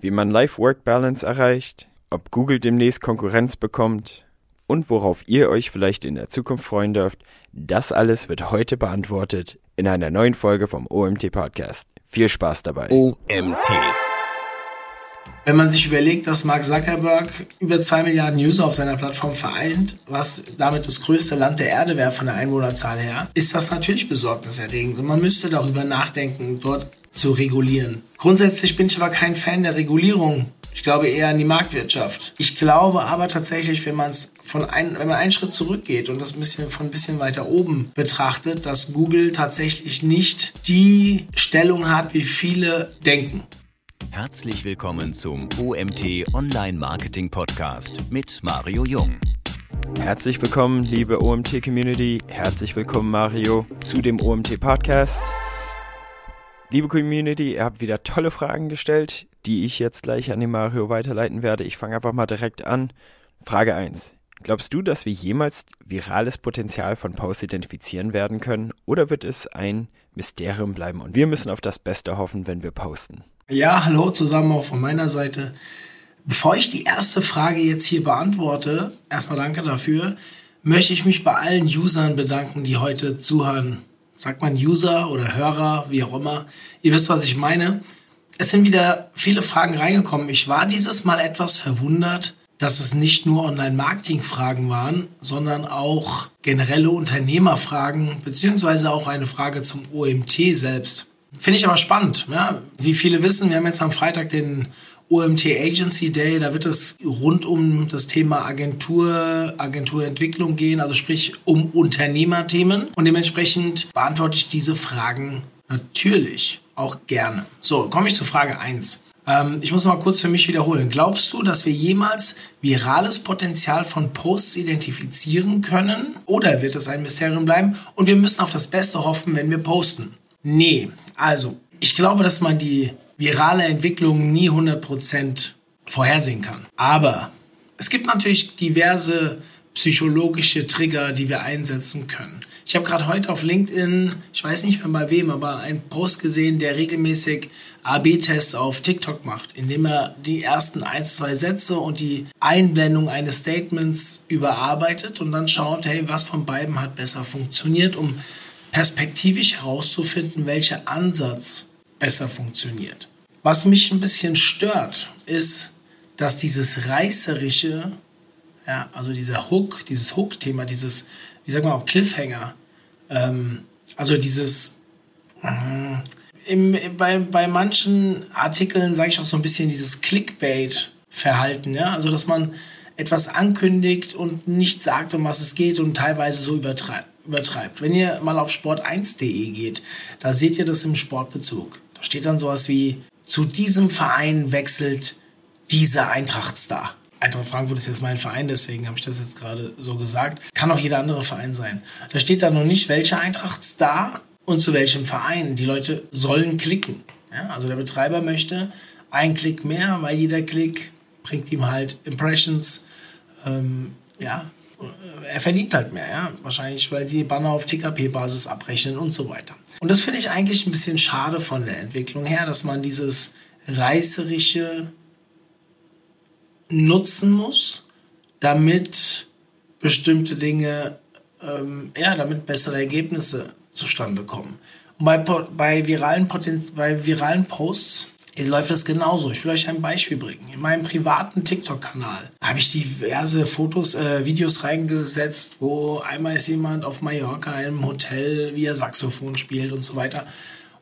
wie man Life-Work-Balance erreicht, ob Google demnächst Konkurrenz bekommt und worauf ihr euch vielleicht in der Zukunft freuen dürft, das alles wird heute beantwortet in einer neuen Folge vom OMT Podcast. Viel Spaß dabei. OMT. Wenn man sich überlegt, dass Mark Zuckerberg über zwei Milliarden User auf seiner Plattform vereint, was damit das größte Land der Erde wäre von der Einwohnerzahl her, ist das natürlich besorgniserregend. Und man müsste darüber nachdenken, dort zu regulieren. Grundsätzlich bin ich aber kein Fan der Regulierung. Ich glaube eher an die Marktwirtschaft. Ich glaube aber tatsächlich, wenn man es von ein, wenn man einen Schritt zurückgeht und das ein bisschen von ein bisschen weiter oben betrachtet, dass Google tatsächlich nicht die Stellung hat, wie viele denken. Herzlich willkommen zum OMT Online Marketing Podcast mit Mario Jung. Herzlich willkommen, liebe OMT Community. Herzlich willkommen, Mario, zu dem OMT Podcast. Liebe Community, ihr habt wieder tolle Fragen gestellt, die ich jetzt gleich an den Mario weiterleiten werde. Ich fange einfach mal direkt an. Frage 1. Glaubst du, dass wir jemals virales Potenzial von Posts identifizieren werden können oder wird es ein Mysterium bleiben und wir müssen auf das Beste hoffen, wenn wir posten? Ja, hallo zusammen auch von meiner Seite. Bevor ich die erste Frage jetzt hier beantworte, erstmal danke dafür, möchte ich mich bei allen Usern bedanken, die heute zuhören sagt man User oder Hörer, wie auch immer. Ihr wisst, was ich meine. Es sind wieder viele Fragen reingekommen. Ich war dieses Mal etwas verwundert, dass es nicht nur Online-Marketing-Fragen waren, sondern auch generelle Unternehmerfragen, beziehungsweise auch eine Frage zum OMT selbst. Finde ich aber spannend. Ja? Wie viele wissen, wir haben jetzt am Freitag den OMT Agency Day. Da wird es rund um das Thema Agentur, Agenturentwicklung gehen, also sprich um Unternehmerthemen. Und dementsprechend beantworte ich diese Fragen natürlich auch gerne. So, komme ich zu Frage 1. Ähm, ich muss mal kurz für mich wiederholen. Glaubst du, dass wir jemals virales Potenzial von Posts identifizieren können? Oder wird es ein Mysterium bleiben? Und wir müssen auf das Beste hoffen, wenn wir posten? Nee, also ich glaube, dass man die virale Entwicklung nie 100% vorhersehen kann. Aber es gibt natürlich diverse psychologische Trigger, die wir einsetzen können. Ich habe gerade heute auf LinkedIn, ich weiß nicht mehr bei wem, aber einen Post gesehen, der regelmäßig AB-Tests auf TikTok macht, indem er die ersten ein, zwei Sätze und die Einblendung eines Statements überarbeitet und dann schaut, hey, was von beiden hat besser funktioniert, um perspektivisch herauszufinden, welcher Ansatz besser funktioniert. Was mich ein bisschen stört, ist, dass dieses reißerische, ja, also dieser Hook, dieses Hook-Thema, dieses, wie sagt man auch, Cliffhanger, ähm, also dieses, äh, im, bei, bei manchen Artikeln sage ich auch so ein bisschen dieses Clickbait-Verhalten, ja, also dass man etwas ankündigt und nicht sagt, um was es geht und teilweise so übertreibt. Übertreibt. Wenn ihr mal auf sport1.de geht, da seht ihr das im Sportbezug. Da steht dann sowas wie, zu diesem Verein wechselt dieser Eintrachtstar. Eintracht Frankfurt ist jetzt mein Verein, deswegen habe ich das jetzt gerade so gesagt. Kann auch jeder andere Verein sein. Da steht dann noch nicht, welcher Eintrachtstar und zu welchem Verein. Die Leute sollen klicken. Ja, also der Betreiber möchte einen Klick mehr, weil jeder Klick bringt ihm halt Impressions. Ähm, ja, er verdient halt mehr, ja. Wahrscheinlich, weil sie Banner auf TKP-Basis abrechnen und so weiter. Und das finde ich eigentlich ein bisschen schade von der Entwicklung her, dass man dieses reißerische nutzen muss, damit bestimmte Dinge, ähm, ja, damit bessere Ergebnisse zustande kommen. Und bei, bei, viralen, Poten bei viralen Posts läuft das genauso. Ich will euch ein Beispiel bringen. In meinem privaten TikTok-Kanal habe ich diverse Fotos, äh, Videos reingesetzt, wo einmal ist jemand auf Mallorca im Hotel, wie er Saxophon spielt und so weiter.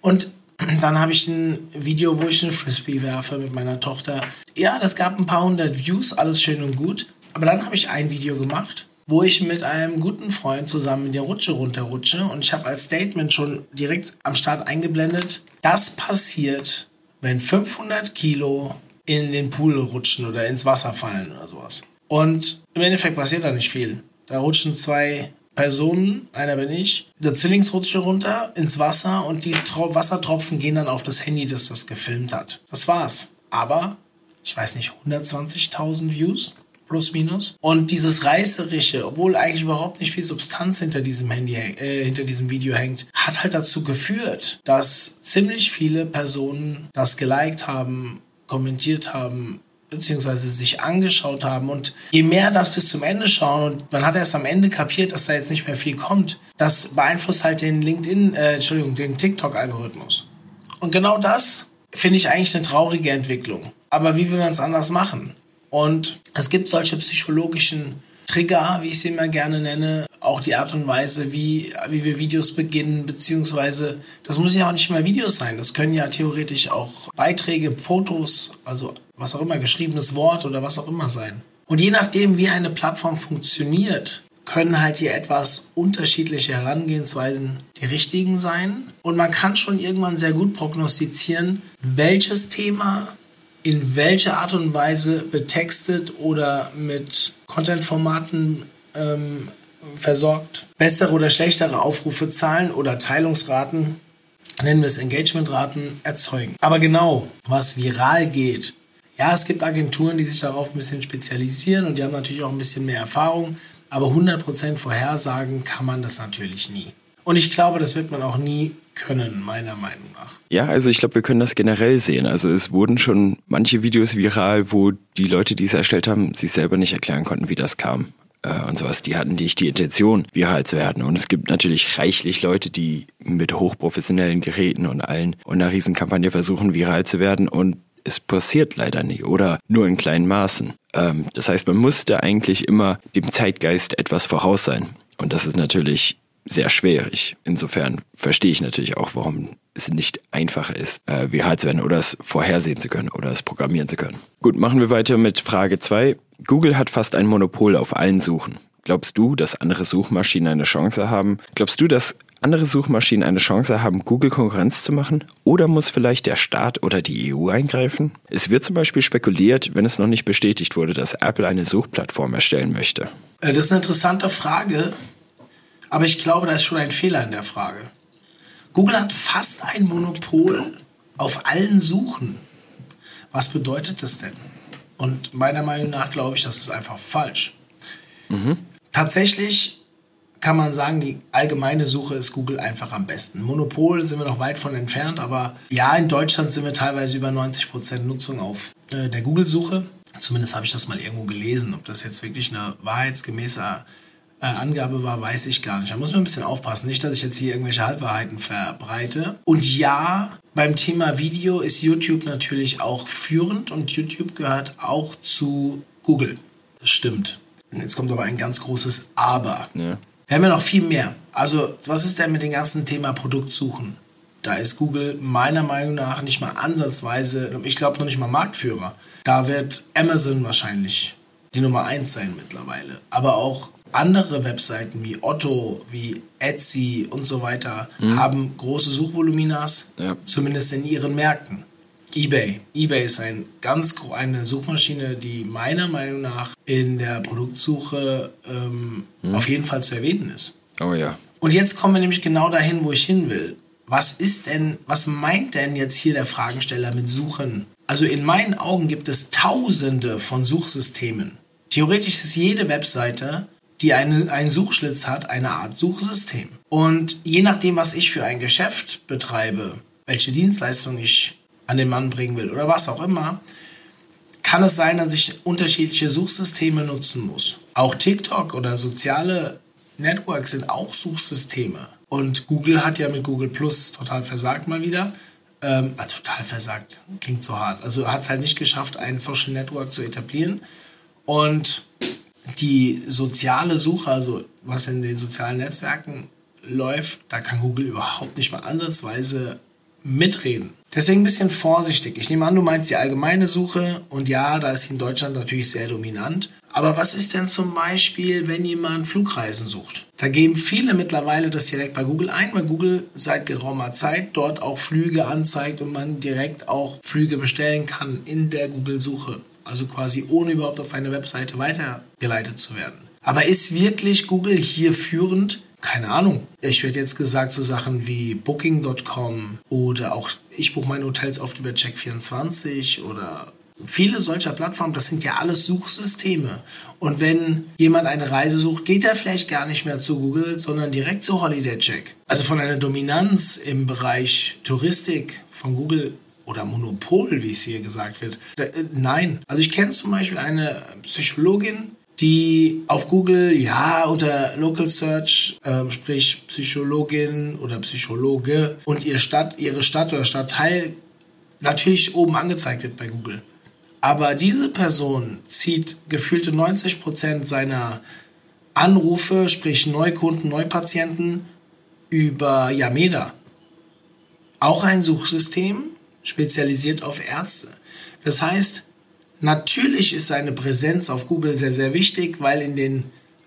Und dann habe ich ein Video, wo ich einen Frisbee werfe mit meiner Tochter. Ja, das gab ein paar hundert Views, alles schön und gut. Aber dann habe ich ein Video gemacht, wo ich mit einem guten Freund zusammen in die Rutsche runterrutsche. Und ich habe als Statement schon direkt am Start eingeblendet, das passiert, wenn 500 Kilo in den Pool rutschen oder ins Wasser fallen oder sowas. Und im Endeffekt passiert da nicht viel. Da rutschen zwei Personen, einer bin ich, der Zwillingsrutsche runter ins Wasser und die Tro Wassertropfen gehen dann auf das Handy, das das gefilmt hat. Das war's. Aber, ich weiß nicht, 120.000 Views? Plus minus. Und dieses reißerische, obwohl eigentlich überhaupt nicht viel Substanz hinter diesem Handy, äh, hinter diesem Video hängt, hat halt dazu geführt, dass ziemlich viele Personen das geliked haben kommentiert haben, beziehungsweise sich angeschaut haben. Und je mehr das bis zum Ende schauen und man hat erst am Ende kapiert, dass da jetzt nicht mehr viel kommt, das beeinflusst halt den LinkedIn, äh, Entschuldigung, den TikTok-Algorithmus. Und genau das finde ich eigentlich eine traurige Entwicklung. Aber wie will man es anders machen? Und es gibt solche psychologischen Trigger, wie ich sie immer gerne nenne, auch die Art und Weise, wie, wie wir Videos beginnen, beziehungsweise das müssen ja auch nicht immer Videos sein, das können ja theoretisch auch Beiträge, Fotos, also was auch immer, geschriebenes Wort oder was auch immer sein. Und je nachdem, wie eine Plattform funktioniert, können halt hier etwas unterschiedliche Herangehensweisen die richtigen sein. Und man kann schon irgendwann sehr gut prognostizieren, welches Thema in welcher Art und Weise betextet oder mit Content-Formaten ähm, versorgt. Bessere oder schlechtere Aufrufezahlen oder Teilungsraten, nennen wir es Engagementraten, erzeugen. Aber genau, was viral geht, ja, es gibt Agenturen, die sich darauf ein bisschen spezialisieren und die haben natürlich auch ein bisschen mehr Erfahrung, aber 100% vorhersagen kann man das natürlich nie. Und ich glaube, das wird man auch nie können, meiner Meinung nach. Ja, also ich glaube, wir können das generell sehen. Also es wurden schon manche Videos viral, wo die Leute, die es erstellt haben, sich selber nicht erklären konnten, wie das kam äh, und sowas. Die hatten nicht die Intention, viral zu werden. Und es gibt natürlich reichlich Leute, die mit hochprofessionellen Geräten und allen und einer Riesenkampagne versuchen, viral zu werden und es passiert leider nie oder nur in kleinen Maßen. Ähm, das heißt, man musste eigentlich immer dem Zeitgeist etwas voraus sein. Und das ist natürlich sehr schwierig. Insofern verstehe ich natürlich auch, warum es nicht einfach ist, äh, viral zu werden oder es vorhersehen zu können oder es programmieren zu können. Gut, machen wir weiter mit Frage 2. Google hat fast ein Monopol auf allen Suchen. Glaubst du, dass andere Suchmaschinen eine Chance haben? Glaubst du, dass andere Suchmaschinen eine Chance haben, Google Konkurrenz zu machen? Oder muss vielleicht der Staat oder die EU eingreifen? Es wird zum Beispiel spekuliert, wenn es noch nicht bestätigt wurde, dass Apple eine Suchplattform erstellen möchte. Äh, das ist eine interessante Frage. Aber ich glaube, da ist schon ein Fehler in der Frage. Google hat fast ein Monopol auf allen Suchen. Was bedeutet das denn? Und meiner Meinung nach glaube ich, das ist einfach falsch. Mhm. Tatsächlich kann man sagen, die allgemeine Suche ist Google einfach am besten. Monopol sind wir noch weit von entfernt, aber ja, in Deutschland sind wir teilweise über 90% Nutzung auf äh, der Google-Suche. Zumindest habe ich das mal irgendwo gelesen. Ob das jetzt wirklich eine wahrheitsgemäße äh, Angabe war, weiß ich gar nicht. Da muss man ein bisschen aufpassen. Nicht, dass ich jetzt hier irgendwelche Halbwahrheiten verbreite. Und ja, beim Thema Video ist YouTube natürlich auch führend und YouTube gehört auch zu Google. Das stimmt. Und jetzt kommt aber ein ganz großes Aber. Ja. Wir haben ja noch viel mehr. Also, was ist denn mit dem ganzen Thema Produktsuchen? Da ist Google meiner Meinung nach nicht mal ansatzweise, ich glaube noch nicht mal Marktführer. Da wird Amazon wahrscheinlich die Nummer eins sein mittlerweile. Aber auch andere Webseiten wie Otto, wie Etsy und so weiter mhm. haben große Suchvoluminas, ja. zumindest in ihren Märkten. eBay. eBay ist ein ganz eine Suchmaschine, die meiner Meinung nach in der Produktsuche ähm, mhm. auf jeden Fall zu erwähnen ist. Oh ja. Und jetzt kommen wir nämlich genau dahin, wo ich hin will. Was ist denn, was meint denn jetzt hier der Fragensteller mit Suchen? Also in meinen Augen gibt es tausende von Suchsystemen. Theoretisch ist jede Webseite die eine, einen Suchschlitz hat, eine Art Suchsystem. Und je nachdem, was ich für ein Geschäft betreibe, welche Dienstleistung ich an den Mann bringen will oder was auch immer, kann es sein, dass ich unterschiedliche Suchsysteme nutzen muss. Auch TikTok oder soziale Networks sind auch Suchsysteme. Und Google hat ja mit Google Plus total versagt mal wieder. Ähm, also total versagt, klingt so hart. Also hat es halt nicht geschafft, ein Social Network zu etablieren. Und die soziale Suche, also was in den sozialen Netzwerken läuft, da kann Google überhaupt nicht mal ansatzweise mitreden. Deswegen ein bisschen vorsichtig. Ich nehme an, du meinst die allgemeine Suche und ja, da ist sie in Deutschland natürlich sehr dominant. Aber was ist denn zum Beispiel, wenn jemand Flugreisen sucht? Da geben viele mittlerweile das direkt bei Google ein, weil Google seit geraumer Zeit dort auch Flüge anzeigt und man direkt auch Flüge bestellen kann in der Google-Suche. Also quasi ohne überhaupt auf eine Webseite weitergeleitet zu werden. Aber ist wirklich Google hier führend? Keine Ahnung. Ich werde jetzt gesagt so Sachen wie Booking.com oder auch ich buche meine Hotels oft über Check24 oder viele solcher Plattformen, das sind ja alles Suchsysteme. Und wenn jemand eine Reise sucht, geht er vielleicht gar nicht mehr zu Google, sondern direkt zu Holiday Check. Also von einer Dominanz im Bereich Touristik von Google oder Monopol, wie es hier gesagt wird. Äh, nein. Also ich kenne zum Beispiel eine Psychologin, die auf Google, ja, unter Local Search, ähm, sprich Psychologin oder Psychologe und ihr Stadt, ihre Stadt oder Stadtteil natürlich oben angezeigt wird bei Google. Aber diese Person zieht gefühlte 90 Prozent seiner Anrufe, sprich Neukunden, Neupatienten, über Yameda. Auch ein Suchsystem, spezialisiert auf Ärzte. Das heißt, natürlich ist seine Präsenz auf Google sehr, sehr wichtig, weil in den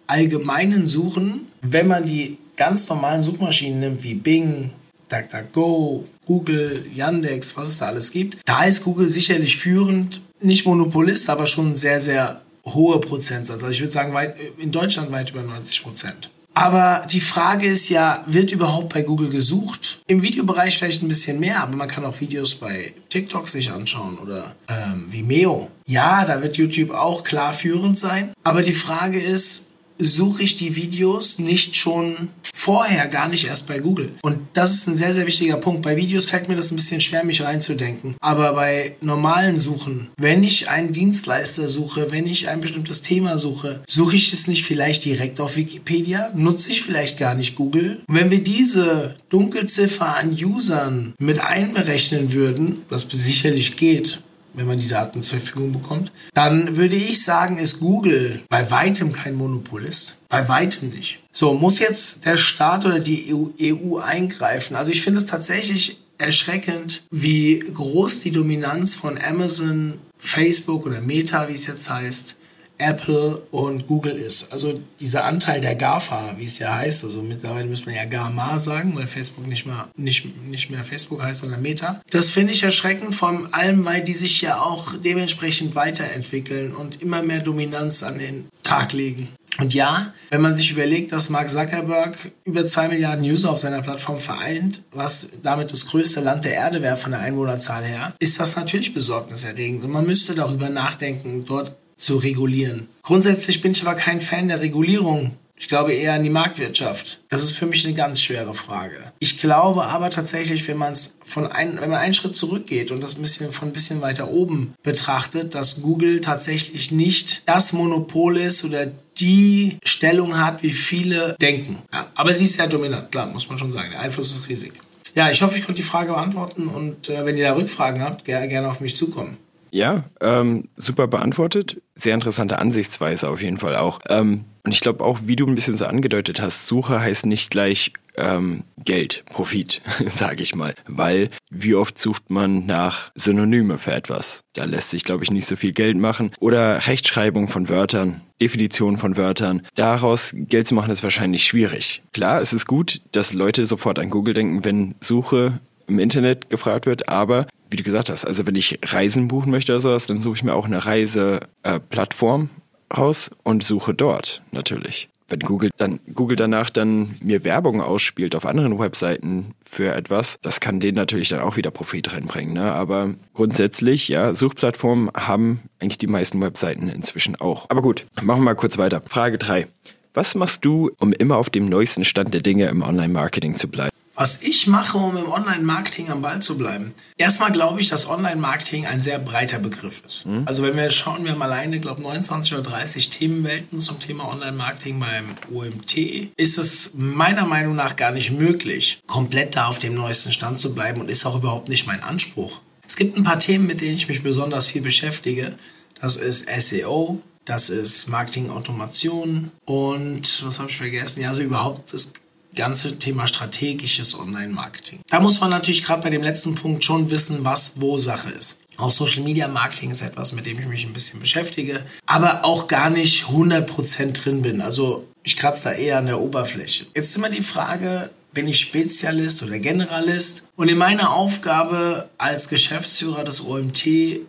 allgemeinen Suchen, wenn man die ganz normalen Suchmaschinen nimmt, wie Bing, DuckDuckGo, Google, Yandex, was es da alles gibt, da ist Google sicherlich führend, nicht Monopolist, aber schon sehr, sehr hohe Prozentsatz. Also ich würde sagen, weit, in Deutschland weit über 90 Prozent. Aber die Frage ist ja, wird überhaupt bei Google gesucht? Im Videobereich vielleicht ein bisschen mehr, aber man kann auch Videos bei TikTok sich anschauen oder ähm, Vimeo. Ja, da wird YouTube auch klar führend sein. Aber die Frage ist, suche ich die Videos nicht schon vorher, gar nicht erst bei Google. Und das ist ein sehr, sehr wichtiger Punkt. Bei Videos fällt mir das ein bisschen schwer, mich reinzudenken. Aber bei normalen Suchen, wenn ich einen Dienstleister suche, wenn ich ein bestimmtes Thema suche, suche ich es nicht vielleicht direkt auf Wikipedia? Nutze ich vielleicht gar nicht Google? Und wenn wir diese Dunkelziffer an Usern mit einberechnen würden, was sicherlich geht, wenn man die Daten zur Verfügung bekommt, dann würde ich sagen, ist Google bei weitem kein Monopolist. Bei weitem nicht. So, muss jetzt der Staat oder die EU, EU eingreifen? Also ich finde es tatsächlich erschreckend, wie groß die Dominanz von Amazon, Facebook oder Meta, wie es jetzt heißt, Apple und Google ist. Also dieser Anteil der GAFA, wie es ja heißt, also mittlerweile müssen wir ja GAMA sagen, weil Facebook nicht mehr, nicht, nicht mehr Facebook heißt, sondern Meta. Das finde ich erschreckend, vor allem, weil die sich ja auch dementsprechend weiterentwickeln und immer mehr Dominanz an den Tag legen. Und ja, wenn man sich überlegt, dass Mark Zuckerberg über zwei Milliarden User auf seiner Plattform vereint, was damit das größte Land der Erde wäre von der Einwohnerzahl her, ist das natürlich besorgniserregend. Und man müsste darüber nachdenken, dort zu regulieren. Grundsätzlich bin ich aber kein Fan der Regulierung. Ich glaube eher an die Marktwirtschaft. Das ist für mich eine ganz schwere Frage. Ich glaube aber tatsächlich, wenn man es von ein, wenn man einen Schritt zurückgeht und das ein bisschen von ein bisschen weiter oben betrachtet, dass Google tatsächlich nicht das Monopol ist oder die Stellung hat, wie viele denken. Ja, aber sie ist sehr dominant, klar, muss man schon sagen. Der Einfluss ist riesig. Ja, ich hoffe, ich konnte die Frage beantworten und äh, wenn ihr da Rückfragen habt, gerne, gerne auf mich zukommen. Ja, ähm, super beantwortet. Sehr interessante Ansichtsweise auf jeden Fall auch. Ähm, und ich glaube auch, wie du ein bisschen so angedeutet hast, Suche heißt nicht gleich ähm, Geld, Profit, sage ich mal. Weil wie oft sucht man nach Synonyme für etwas? Da lässt sich, glaube ich, nicht so viel Geld machen. Oder Rechtschreibung von Wörtern, Definition von Wörtern. Daraus Geld zu machen ist wahrscheinlich schwierig. Klar, es ist gut, dass Leute sofort an Google denken, wenn Suche im Internet gefragt wird, aber wie du gesagt hast, also wenn ich Reisen buchen möchte oder sowas, dann suche ich mir auch eine Reiseplattform äh, raus und suche dort natürlich. Wenn Google dann Google danach dann mir Werbung ausspielt auf anderen Webseiten für etwas, das kann denen natürlich dann auch wieder Profit reinbringen. Ne? Aber grundsätzlich, ja, Suchplattformen haben eigentlich die meisten Webseiten inzwischen auch. Aber gut, machen wir mal kurz weiter. Frage 3. Was machst du, um immer auf dem neuesten Stand der Dinge im Online-Marketing zu bleiben? Was ich mache, um im Online-Marketing am Ball zu bleiben. Erstmal glaube ich, dass Online-Marketing ein sehr breiter Begriff ist. Mhm. Also wenn wir schauen, wir haben alleine, glaube 29 oder 30 Themenwelten zum Thema Online-Marketing beim OMT, ist es meiner Meinung nach gar nicht möglich, komplett da auf dem neuesten Stand zu bleiben und ist auch überhaupt nicht mein Anspruch. Es gibt ein paar Themen, mit denen ich mich besonders viel beschäftige. Das ist SEO, das ist Marketing-Automation und was habe ich vergessen? Ja, so überhaupt das ganze Thema strategisches Online-Marketing. Da muss man natürlich gerade bei dem letzten Punkt schon wissen, was wo Sache ist. Auch Social Media Marketing ist etwas, mit dem ich mich ein bisschen beschäftige, aber auch gar nicht 100% drin bin. Also ich kratze da eher an der Oberfläche. Jetzt ist immer die Frage, bin ich Spezialist oder Generalist? Und in meiner Aufgabe als Geschäftsführer des OMT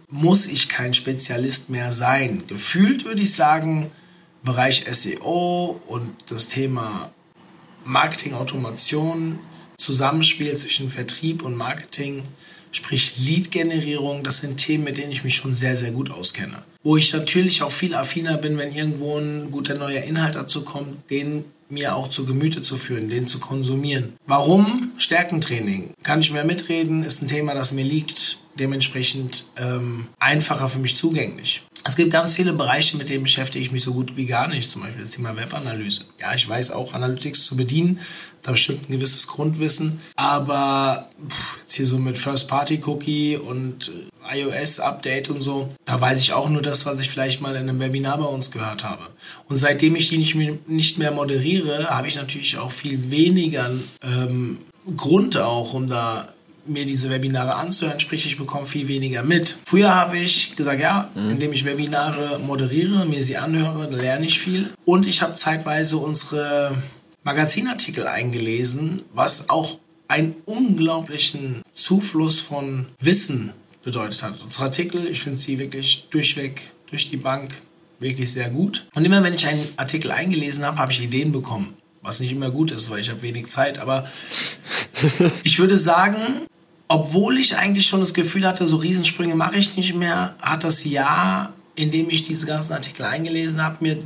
muss ich kein Spezialist mehr sein. Gefühlt würde ich sagen, Bereich SEO und das Thema Marketing-Automation, Zusammenspiel zwischen Vertrieb und Marketing, sprich Lead-Generierung, das sind Themen, mit denen ich mich schon sehr, sehr gut auskenne. Wo ich natürlich auch viel affiner bin, wenn irgendwo ein guter neuer Inhalt dazu kommt, den mir auch zu Gemüte zu führen, den zu konsumieren. Warum? Stärkentraining. Kann ich mehr mitreden, ist ein Thema, das mir liegt dementsprechend ähm, einfacher für mich zugänglich. Es gibt ganz viele Bereiche, mit denen beschäftige ich mich so gut wie gar nicht. Zum Beispiel das Thema Webanalyse. Ja, ich weiß auch, Analytics zu bedienen. Da bestimmt ein gewisses Grundwissen. Aber pff, jetzt hier so mit First-Party-Cookie und äh, iOS-Update und so, da weiß ich auch nur das, was ich vielleicht mal in einem Webinar bei uns gehört habe. Und seitdem ich die nicht mehr, nicht mehr moderiere, habe ich natürlich auch viel weniger ähm, Grund auch, um da mir diese Webinare anzuhören, sprich ich bekomme viel weniger mit. Früher habe ich gesagt, ja, mhm. indem ich Webinare moderiere, mir sie anhöre, lerne ich viel. Und ich habe zeitweise unsere Magazinartikel eingelesen, was auch einen unglaublichen Zufluss von Wissen bedeutet hat. Unsere Artikel, ich finde sie wirklich durchweg, durch die Bank wirklich sehr gut. Und immer wenn ich einen Artikel eingelesen habe, habe ich Ideen bekommen. Was nicht immer gut ist, weil ich habe wenig Zeit. Aber ich würde sagen, obwohl ich eigentlich schon das Gefühl hatte, so Riesensprünge mache ich nicht mehr, hat das Jahr, in dem ich diese ganzen Artikel eingelesen habe, mir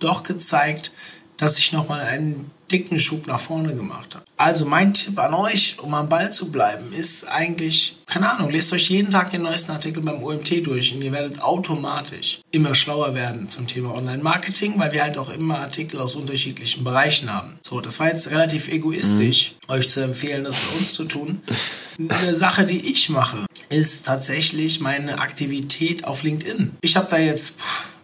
doch gezeigt, dass ich nochmal einen dicken Schub nach vorne gemacht habe. Also mein Tipp an euch, um am Ball zu bleiben, ist eigentlich, keine Ahnung, lest euch jeden Tag den neuesten Artikel beim OMT durch und ihr werdet automatisch immer schlauer werden zum Thema Online-Marketing, weil wir halt auch immer Artikel aus unterschiedlichen Bereichen haben. So, das war jetzt relativ egoistisch, mhm. euch zu empfehlen, das bei uns zu tun. Eine Sache, die ich mache, ist tatsächlich meine Aktivität auf LinkedIn. Ich habe da jetzt... Pff,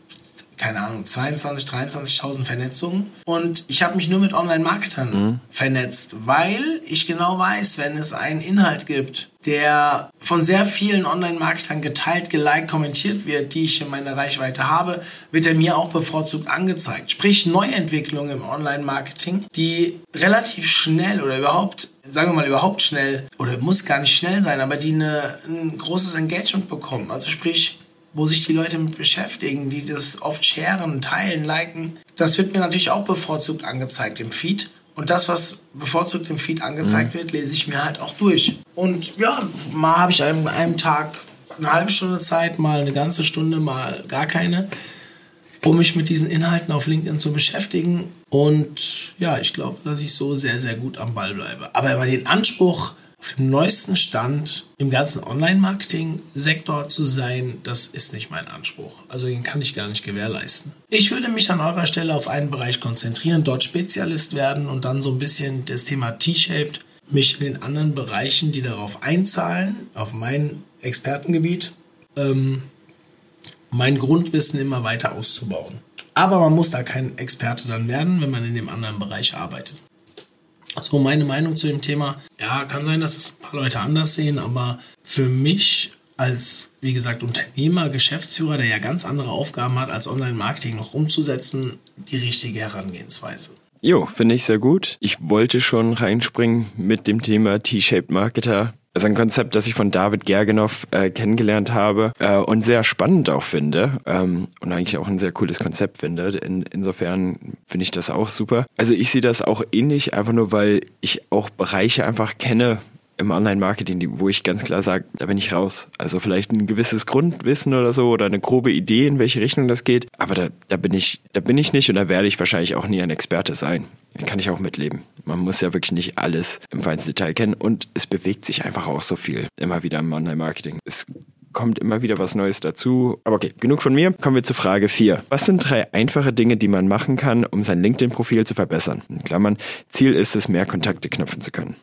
keine Ahnung, 22, 23.000 Vernetzungen. Und ich habe mich nur mit Online-Marketern mhm. vernetzt, weil ich genau weiß, wenn es einen Inhalt gibt, der von sehr vielen Online-Marketern geteilt, geliked, kommentiert wird, die ich in meiner Reichweite habe, wird er mir auch bevorzugt angezeigt. Sprich, Neuentwicklungen im Online-Marketing, die relativ schnell oder überhaupt sagen wir mal überhaupt schnell oder muss gar nicht schnell sein, aber die eine, ein großes Engagement bekommen. Also sprich, wo sich die Leute mit beschäftigen, die das oft sharen, teilen, liken. Das wird mir natürlich auch bevorzugt angezeigt im Feed. Und das, was bevorzugt im Feed angezeigt mhm. wird, lese ich mir halt auch durch. Und ja, mal habe ich an einem Tag eine halbe Stunde Zeit, mal eine ganze Stunde, mal gar keine, um mich mit diesen Inhalten auf LinkedIn zu beschäftigen. Und ja, ich glaube, dass ich so sehr, sehr gut am Ball bleibe. Aber immer den Anspruch, auf dem neuesten Stand im ganzen Online-Marketing-Sektor zu sein, das ist nicht mein Anspruch. Also den kann ich gar nicht gewährleisten. Ich würde mich an eurer Stelle auf einen Bereich konzentrieren, dort Spezialist werden und dann so ein bisschen das Thema T-Shaped mich in den anderen Bereichen, die darauf einzahlen, auf mein Expertengebiet, ähm, mein Grundwissen immer weiter auszubauen. Aber man muss da kein Experte dann werden, wenn man in dem anderen Bereich arbeitet. So meine Meinung zu dem Thema. Ja, kann sein, dass es ein paar Leute anders sehen, aber für mich als, wie gesagt, Unternehmer, Geschäftsführer, der ja ganz andere Aufgaben hat, als Online-Marketing noch umzusetzen, die richtige Herangehensweise. Jo, finde ich sehr gut. Ich wollte schon reinspringen mit dem Thema T-Shaped Marketer. Also ein Konzept, das ich von David Gergenov äh, kennengelernt habe äh, und sehr spannend auch finde ähm, und eigentlich auch ein sehr cooles Konzept finde. In, insofern finde ich das auch super. Also ich sehe das auch ähnlich, einfach nur weil ich auch Bereiche einfach kenne, im Online-Marketing, wo ich ganz klar sage, da bin ich raus. Also vielleicht ein gewisses Grundwissen oder so oder eine grobe Idee, in welche Richtung das geht. Aber da, da bin ich, da bin ich nicht und da werde ich wahrscheinlich auch nie ein Experte sein. Da kann ich auch mitleben. Man muss ja wirklich nicht alles im feinsten Detail kennen und es bewegt sich einfach auch so viel immer wieder im Online-Marketing. Es kommt immer wieder was Neues dazu. Aber okay, genug von mir. Kommen wir zu Frage 4. Was sind drei einfache Dinge, die man machen kann, um sein LinkedIn-Profil zu verbessern? In Klammern, Ziel ist es, mehr Kontakte knüpfen zu können.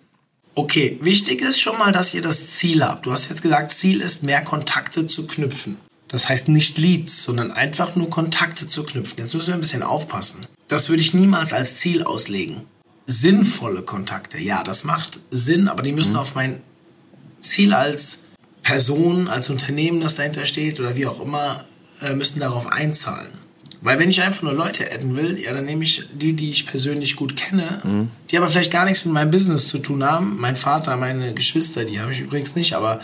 Okay, wichtig ist schon mal, dass ihr das Ziel habt. Du hast jetzt gesagt, Ziel ist, mehr Kontakte zu knüpfen. Das heißt nicht Leads, sondern einfach nur Kontakte zu knüpfen. Jetzt müssen wir ein bisschen aufpassen. Das würde ich niemals als Ziel auslegen. Sinnvolle Kontakte, ja, das macht Sinn, aber die müssen mhm. auf mein Ziel als Person, als Unternehmen, das dahinter steht oder wie auch immer, äh, müssen darauf einzahlen. Weil wenn ich einfach nur Leute adden will, ja, dann nehme ich die, die ich persönlich gut kenne, mhm. die aber vielleicht gar nichts mit meinem Business zu tun haben. Mein Vater, meine Geschwister, die habe ich übrigens nicht, aber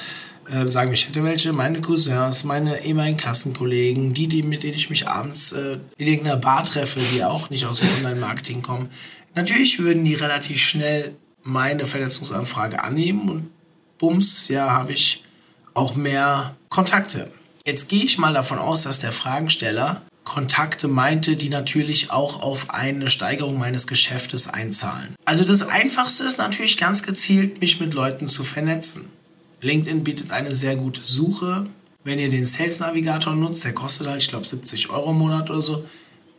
äh, sagen wir, ich hätte welche, meine Cousins, meine ehemaligen Klassenkollegen, die, die mit denen ich mich abends äh, in irgendeiner Bar treffe, die auch nicht aus dem Online-Marketing kommen. Natürlich würden die relativ schnell meine Verletzungsanfrage annehmen und bums, ja, habe ich auch mehr Kontakte. Jetzt gehe ich mal davon aus, dass der Fragensteller Kontakte meinte, die natürlich auch auf eine Steigerung meines Geschäftes einzahlen. Also das Einfachste ist natürlich ganz gezielt, mich mit Leuten zu vernetzen. LinkedIn bietet eine sehr gute Suche. Wenn ihr den Sales Navigator nutzt, der kostet halt, ich glaube, 70 Euro im Monat oder so.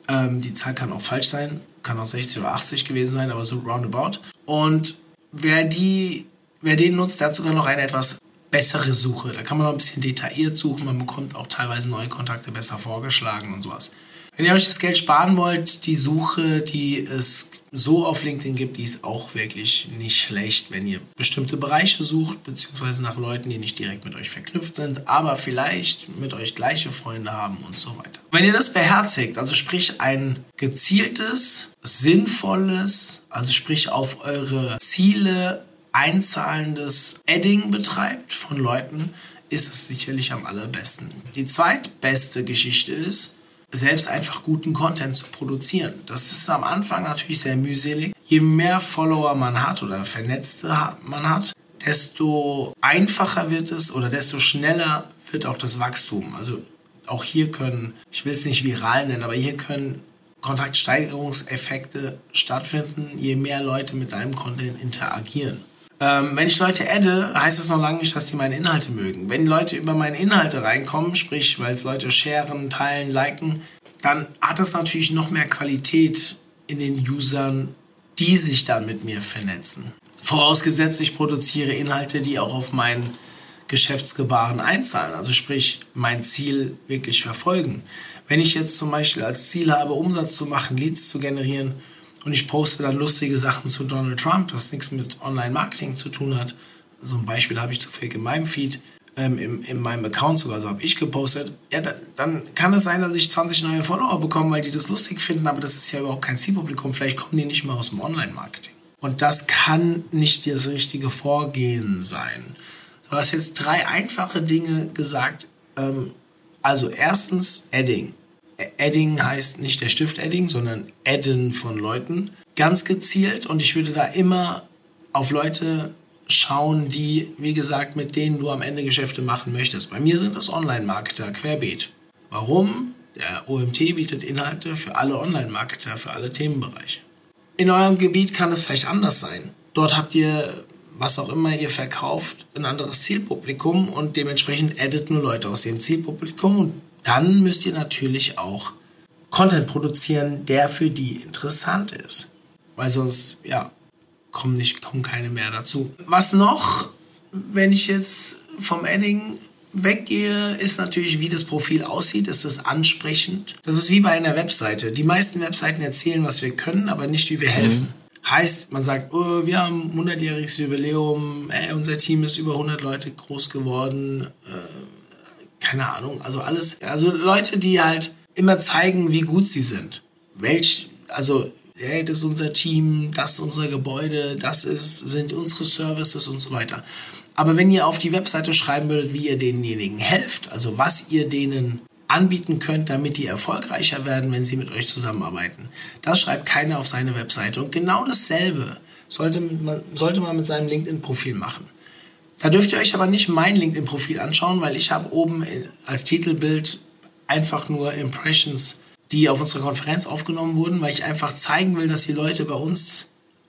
Ähm, die Zahl kann auch falsch sein, kann auch 60 oder 80 gewesen sein, aber so roundabout. Und wer, die, wer den nutzt, der hat sogar noch eine etwas bessere Suche. Da kann man noch ein bisschen detailliert suchen, man bekommt auch teilweise neue Kontakte besser vorgeschlagen und sowas. Wenn ihr euch das Geld sparen wollt, die Suche, die es so auf LinkedIn gibt, die ist auch wirklich nicht schlecht, wenn ihr bestimmte Bereiche sucht, beziehungsweise nach Leuten, die nicht direkt mit euch verknüpft sind, aber vielleicht mit euch gleiche Freunde haben und so weiter. Wenn ihr das beherzigt, also sprich ein gezieltes, sinnvolles, also sprich auf eure Ziele einzahlendes Adding betreibt von Leuten, ist es sicherlich am allerbesten. Die zweitbeste Geschichte ist, selbst einfach guten Content zu produzieren. Das ist am Anfang natürlich sehr mühselig. Je mehr Follower man hat oder Vernetzte man hat, desto einfacher wird es oder desto schneller wird auch das Wachstum. Also auch hier können, ich will es nicht viral nennen, aber hier können Kontaktsteigerungseffekte stattfinden, je mehr Leute mit deinem Content interagieren. Ähm, wenn ich Leute adde, heißt das noch lange nicht, dass die meine Inhalte mögen. Wenn Leute über meine Inhalte reinkommen, sprich, weil es Leute sharen, teilen, liken, dann hat das natürlich noch mehr Qualität in den Usern, die sich dann mit mir vernetzen. Vorausgesetzt, ich produziere Inhalte, die auch auf mein Geschäftsgebaren einzahlen, also sprich mein Ziel wirklich verfolgen. Wenn ich jetzt zum Beispiel als Ziel habe, Umsatz zu machen, Leads zu generieren, und ich poste dann lustige Sachen zu Donald Trump, das nichts mit Online-Marketing zu tun hat. So ein Beispiel habe ich zufällig in meinem Feed, ähm, in, in, meinem Account sogar, so habe ich gepostet. Ja, dann, dann, kann es sein, dass ich 20 neue Follower bekomme, weil die das lustig finden, aber das ist ja überhaupt kein Zielpublikum. Vielleicht kommen die nicht mal aus dem Online-Marketing. Und das kann nicht das richtige Vorgehen sein. Du hast jetzt drei einfache Dinge gesagt. Ähm, also erstens Adding. Adding heißt nicht der Stift Adding, sondern Adden von Leuten. Ganz gezielt und ich würde da immer auf Leute schauen, die, wie gesagt, mit denen du am Ende Geschäfte machen möchtest. Bei mir sind das Online-Marketer querbeet. Warum? Der OMT bietet Inhalte für alle Online-Marketer, für alle Themenbereiche. In eurem Gebiet kann es vielleicht anders sein. Dort habt ihr, was auch immer ihr verkauft, ein anderes Zielpublikum und dementsprechend addet nur Leute aus dem Zielpublikum und dann müsst ihr natürlich auch Content produzieren, der für die interessant ist. Weil sonst, ja, kommen, nicht, kommen keine mehr dazu. Was noch, wenn ich jetzt vom Adding weggehe, ist natürlich, wie das Profil aussieht. Ist das ansprechend? Das ist wie bei einer Webseite. Die meisten Webseiten erzählen, was wir können, aber nicht, wie wir helfen. Mhm. Heißt, man sagt, oh, wir haben 100-jähriges Jubiläum, ey, unser Team ist über 100 Leute groß geworden. Äh, keine Ahnung, also alles, also Leute, die halt immer zeigen, wie gut sie sind. Welch, also, hey, das ist unser Team, das ist unser Gebäude, das ist, sind unsere Services und so weiter. Aber wenn ihr auf die Webseite schreiben würdet, wie ihr denjenigen helft, also was ihr denen anbieten könnt, damit die erfolgreicher werden, wenn sie mit euch zusammenarbeiten, das schreibt keiner auf seine Webseite. Und genau dasselbe sollte man, sollte man mit seinem LinkedIn-Profil machen. Da dürft ihr euch aber nicht mein LinkedIn-Profil anschauen, weil ich habe oben als Titelbild einfach nur Impressions, die auf unserer Konferenz aufgenommen wurden, weil ich einfach zeigen will, dass die Leute bei uns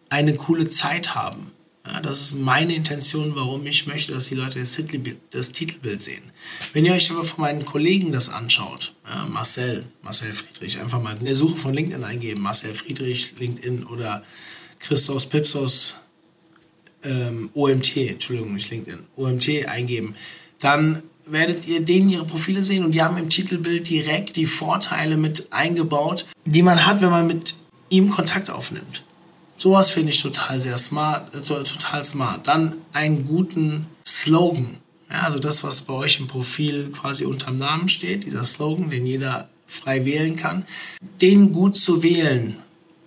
eine coole Zeit haben. Ja, das ist meine Intention, warum ich möchte, dass die Leute das Titelbild, das Titelbild sehen. Wenn ihr euch aber von meinen Kollegen das anschaut, ja, Marcel, Marcel Friedrich, einfach mal in der Suche von LinkedIn eingeben, Marcel Friedrich, LinkedIn oder Christos Pipsos, ähm, OMT, Entschuldigung, nicht LinkedIn, OMT eingeben, dann werdet ihr denen ihre Profile sehen und die haben im Titelbild direkt die Vorteile mit eingebaut, die man hat, wenn man mit ihm Kontakt aufnimmt. Sowas finde ich total sehr smart, äh, total smart. Dann einen guten Slogan. Ja, also das, was bei euch im Profil quasi unterm Namen steht, dieser Slogan, den jeder frei wählen kann, den gut zu wählen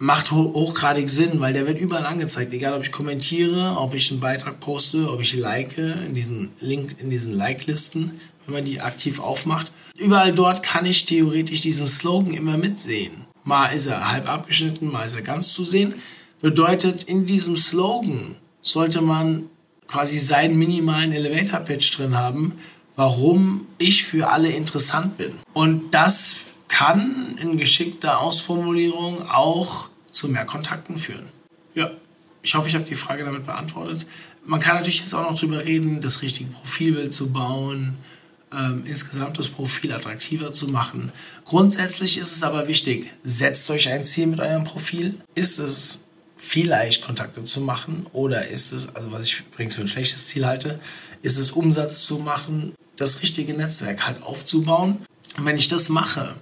macht hochgradig Sinn, weil der wird überall angezeigt. Egal, ob ich kommentiere, ob ich einen Beitrag poste, ob ich like in diesen Link, in diesen Like-Listen, wenn man die aktiv aufmacht. Überall dort kann ich theoretisch diesen Slogan immer mitsehen. Mal ist er halb abgeschnitten, mal ist er ganz zu sehen. Bedeutet, in diesem Slogan sollte man quasi seinen minimalen Elevator-Pitch drin haben, warum ich für alle interessant bin. Und das kann in geschickter Ausformulierung auch zu mehr Kontakten führen. Ja, ich hoffe, ich habe die Frage damit beantwortet. Man kann natürlich jetzt auch noch drüber reden, das richtige Profilbild zu bauen, ähm, insgesamt das Profil attraktiver zu machen. Grundsätzlich ist es aber wichtig, setzt euch ein Ziel mit eurem Profil. Ist es vielleicht Kontakte zu machen oder ist es, also was ich übrigens für ein schlechtes Ziel halte, ist es Umsatz zu machen, das richtige Netzwerk halt aufzubauen. Und wenn ich das mache,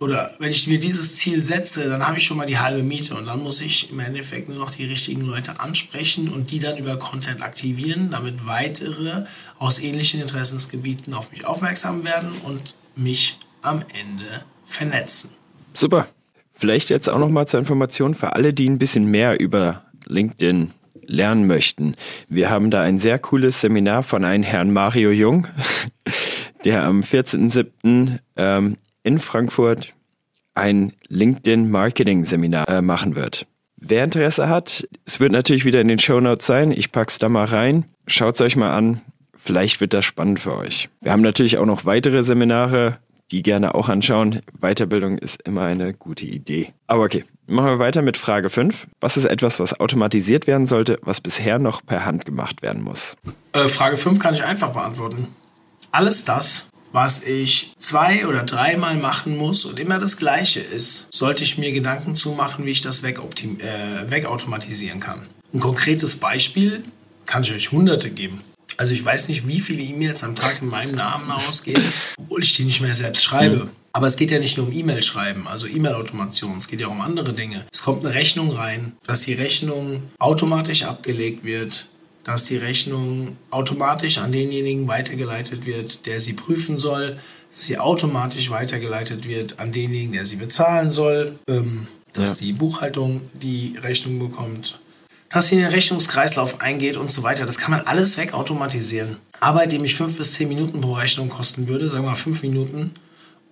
oder wenn ich mir dieses Ziel setze, dann habe ich schon mal die halbe Miete und dann muss ich im Endeffekt nur noch die richtigen Leute ansprechen und die dann über Content aktivieren, damit weitere aus ähnlichen Interessensgebieten auf mich aufmerksam werden und mich am Ende vernetzen. Super. Vielleicht jetzt auch noch mal zur Information für alle, die ein bisschen mehr über LinkedIn lernen möchten. Wir haben da ein sehr cooles Seminar von einem Herrn Mario Jung, der am 14.07. Ähm, in Frankfurt ein LinkedIn Marketing Seminar äh, machen wird. Wer Interesse hat, es wird natürlich wieder in den Show Notes sein. Ich pack's da mal rein. Schaut's euch mal an. Vielleicht wird das spannend für euch. Wir haben natürlich auch noch weitere Seminare, die gerne auch anschauen. Weiterbildung ist immer eine gute Idee. Aber okay, machen wir weiter mit Frage 5. Was ist etwas, was automatisiert werden sollte, was bisher noch per Hand gemacht werden muss? Äh, Frage 5 kann ich einfach beantworten. Alles das, was ich zwei oder dreimal machen muss und immer das Gleiche ist, sollte ich mir Gedanken zu machen, wie ich das wegoptim äh, wegautomatisieren kann. Ein konkretes Beispiel kann ich euch hunderte geben. Also ich weiß nicht, wie viele E-Mails am Tag in meinem Namen ausgehen, obwohl ich die nicht mehr selbst schreibe. Mhm. Aber es geht ja nicht nur um E-Mail schreiben, also E-Mail-Automation, es geht ja auch um andere Dinge. Es kommt eine Rechnung rein, dass die Rechnung automatisch abgelegt wird, dass die Rechnung automatisch an denjenigen weitergeleitet wird, der sie prüfen soll, dass sie automatisch weitergeleitet wird an denjenigen, der sie bezahlen soll, ähm, dass ja. die Buchhaltung die Rechnung bekommt, dass sie in den Rechnungskreislauf eingeht und so weiter. Das kann man alles wegautomatisieren. Arbeit, die mich fünf bis zehn Minuten pro Rechnung kosten würde, sagen wir mal fünf Minuten,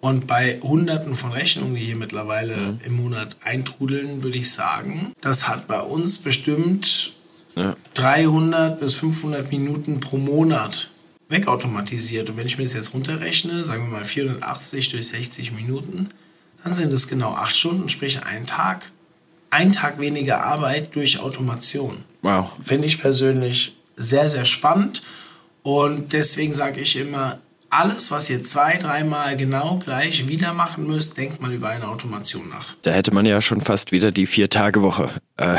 und bei Hunderten von Rechnungen, die hier mittlerweile mhm. im Monat eintrudeln, würde ich sagen, das hat bei uns bestimmt ja. 300 bis 500 Minuten pro Monat wegautomatisiert. Und wenn ich mir das jetzt runterrechne, sagen wir mal 480 durch 60 Minuten, dann sind es genau 8 Stunden, sprich ein Tag. Ein Tag weniger Arbeit durch Automation. Wow. Finde ich persönlich sehr, sehr spannend. Und deswegen sage ich immer, alles, was ihr zwei, dreimal genau gleich wieder machen müsst, denkt mal über eine Automation nach. Da hätte man ja schon fast wieder die Vier-Tage-Woche. Äh,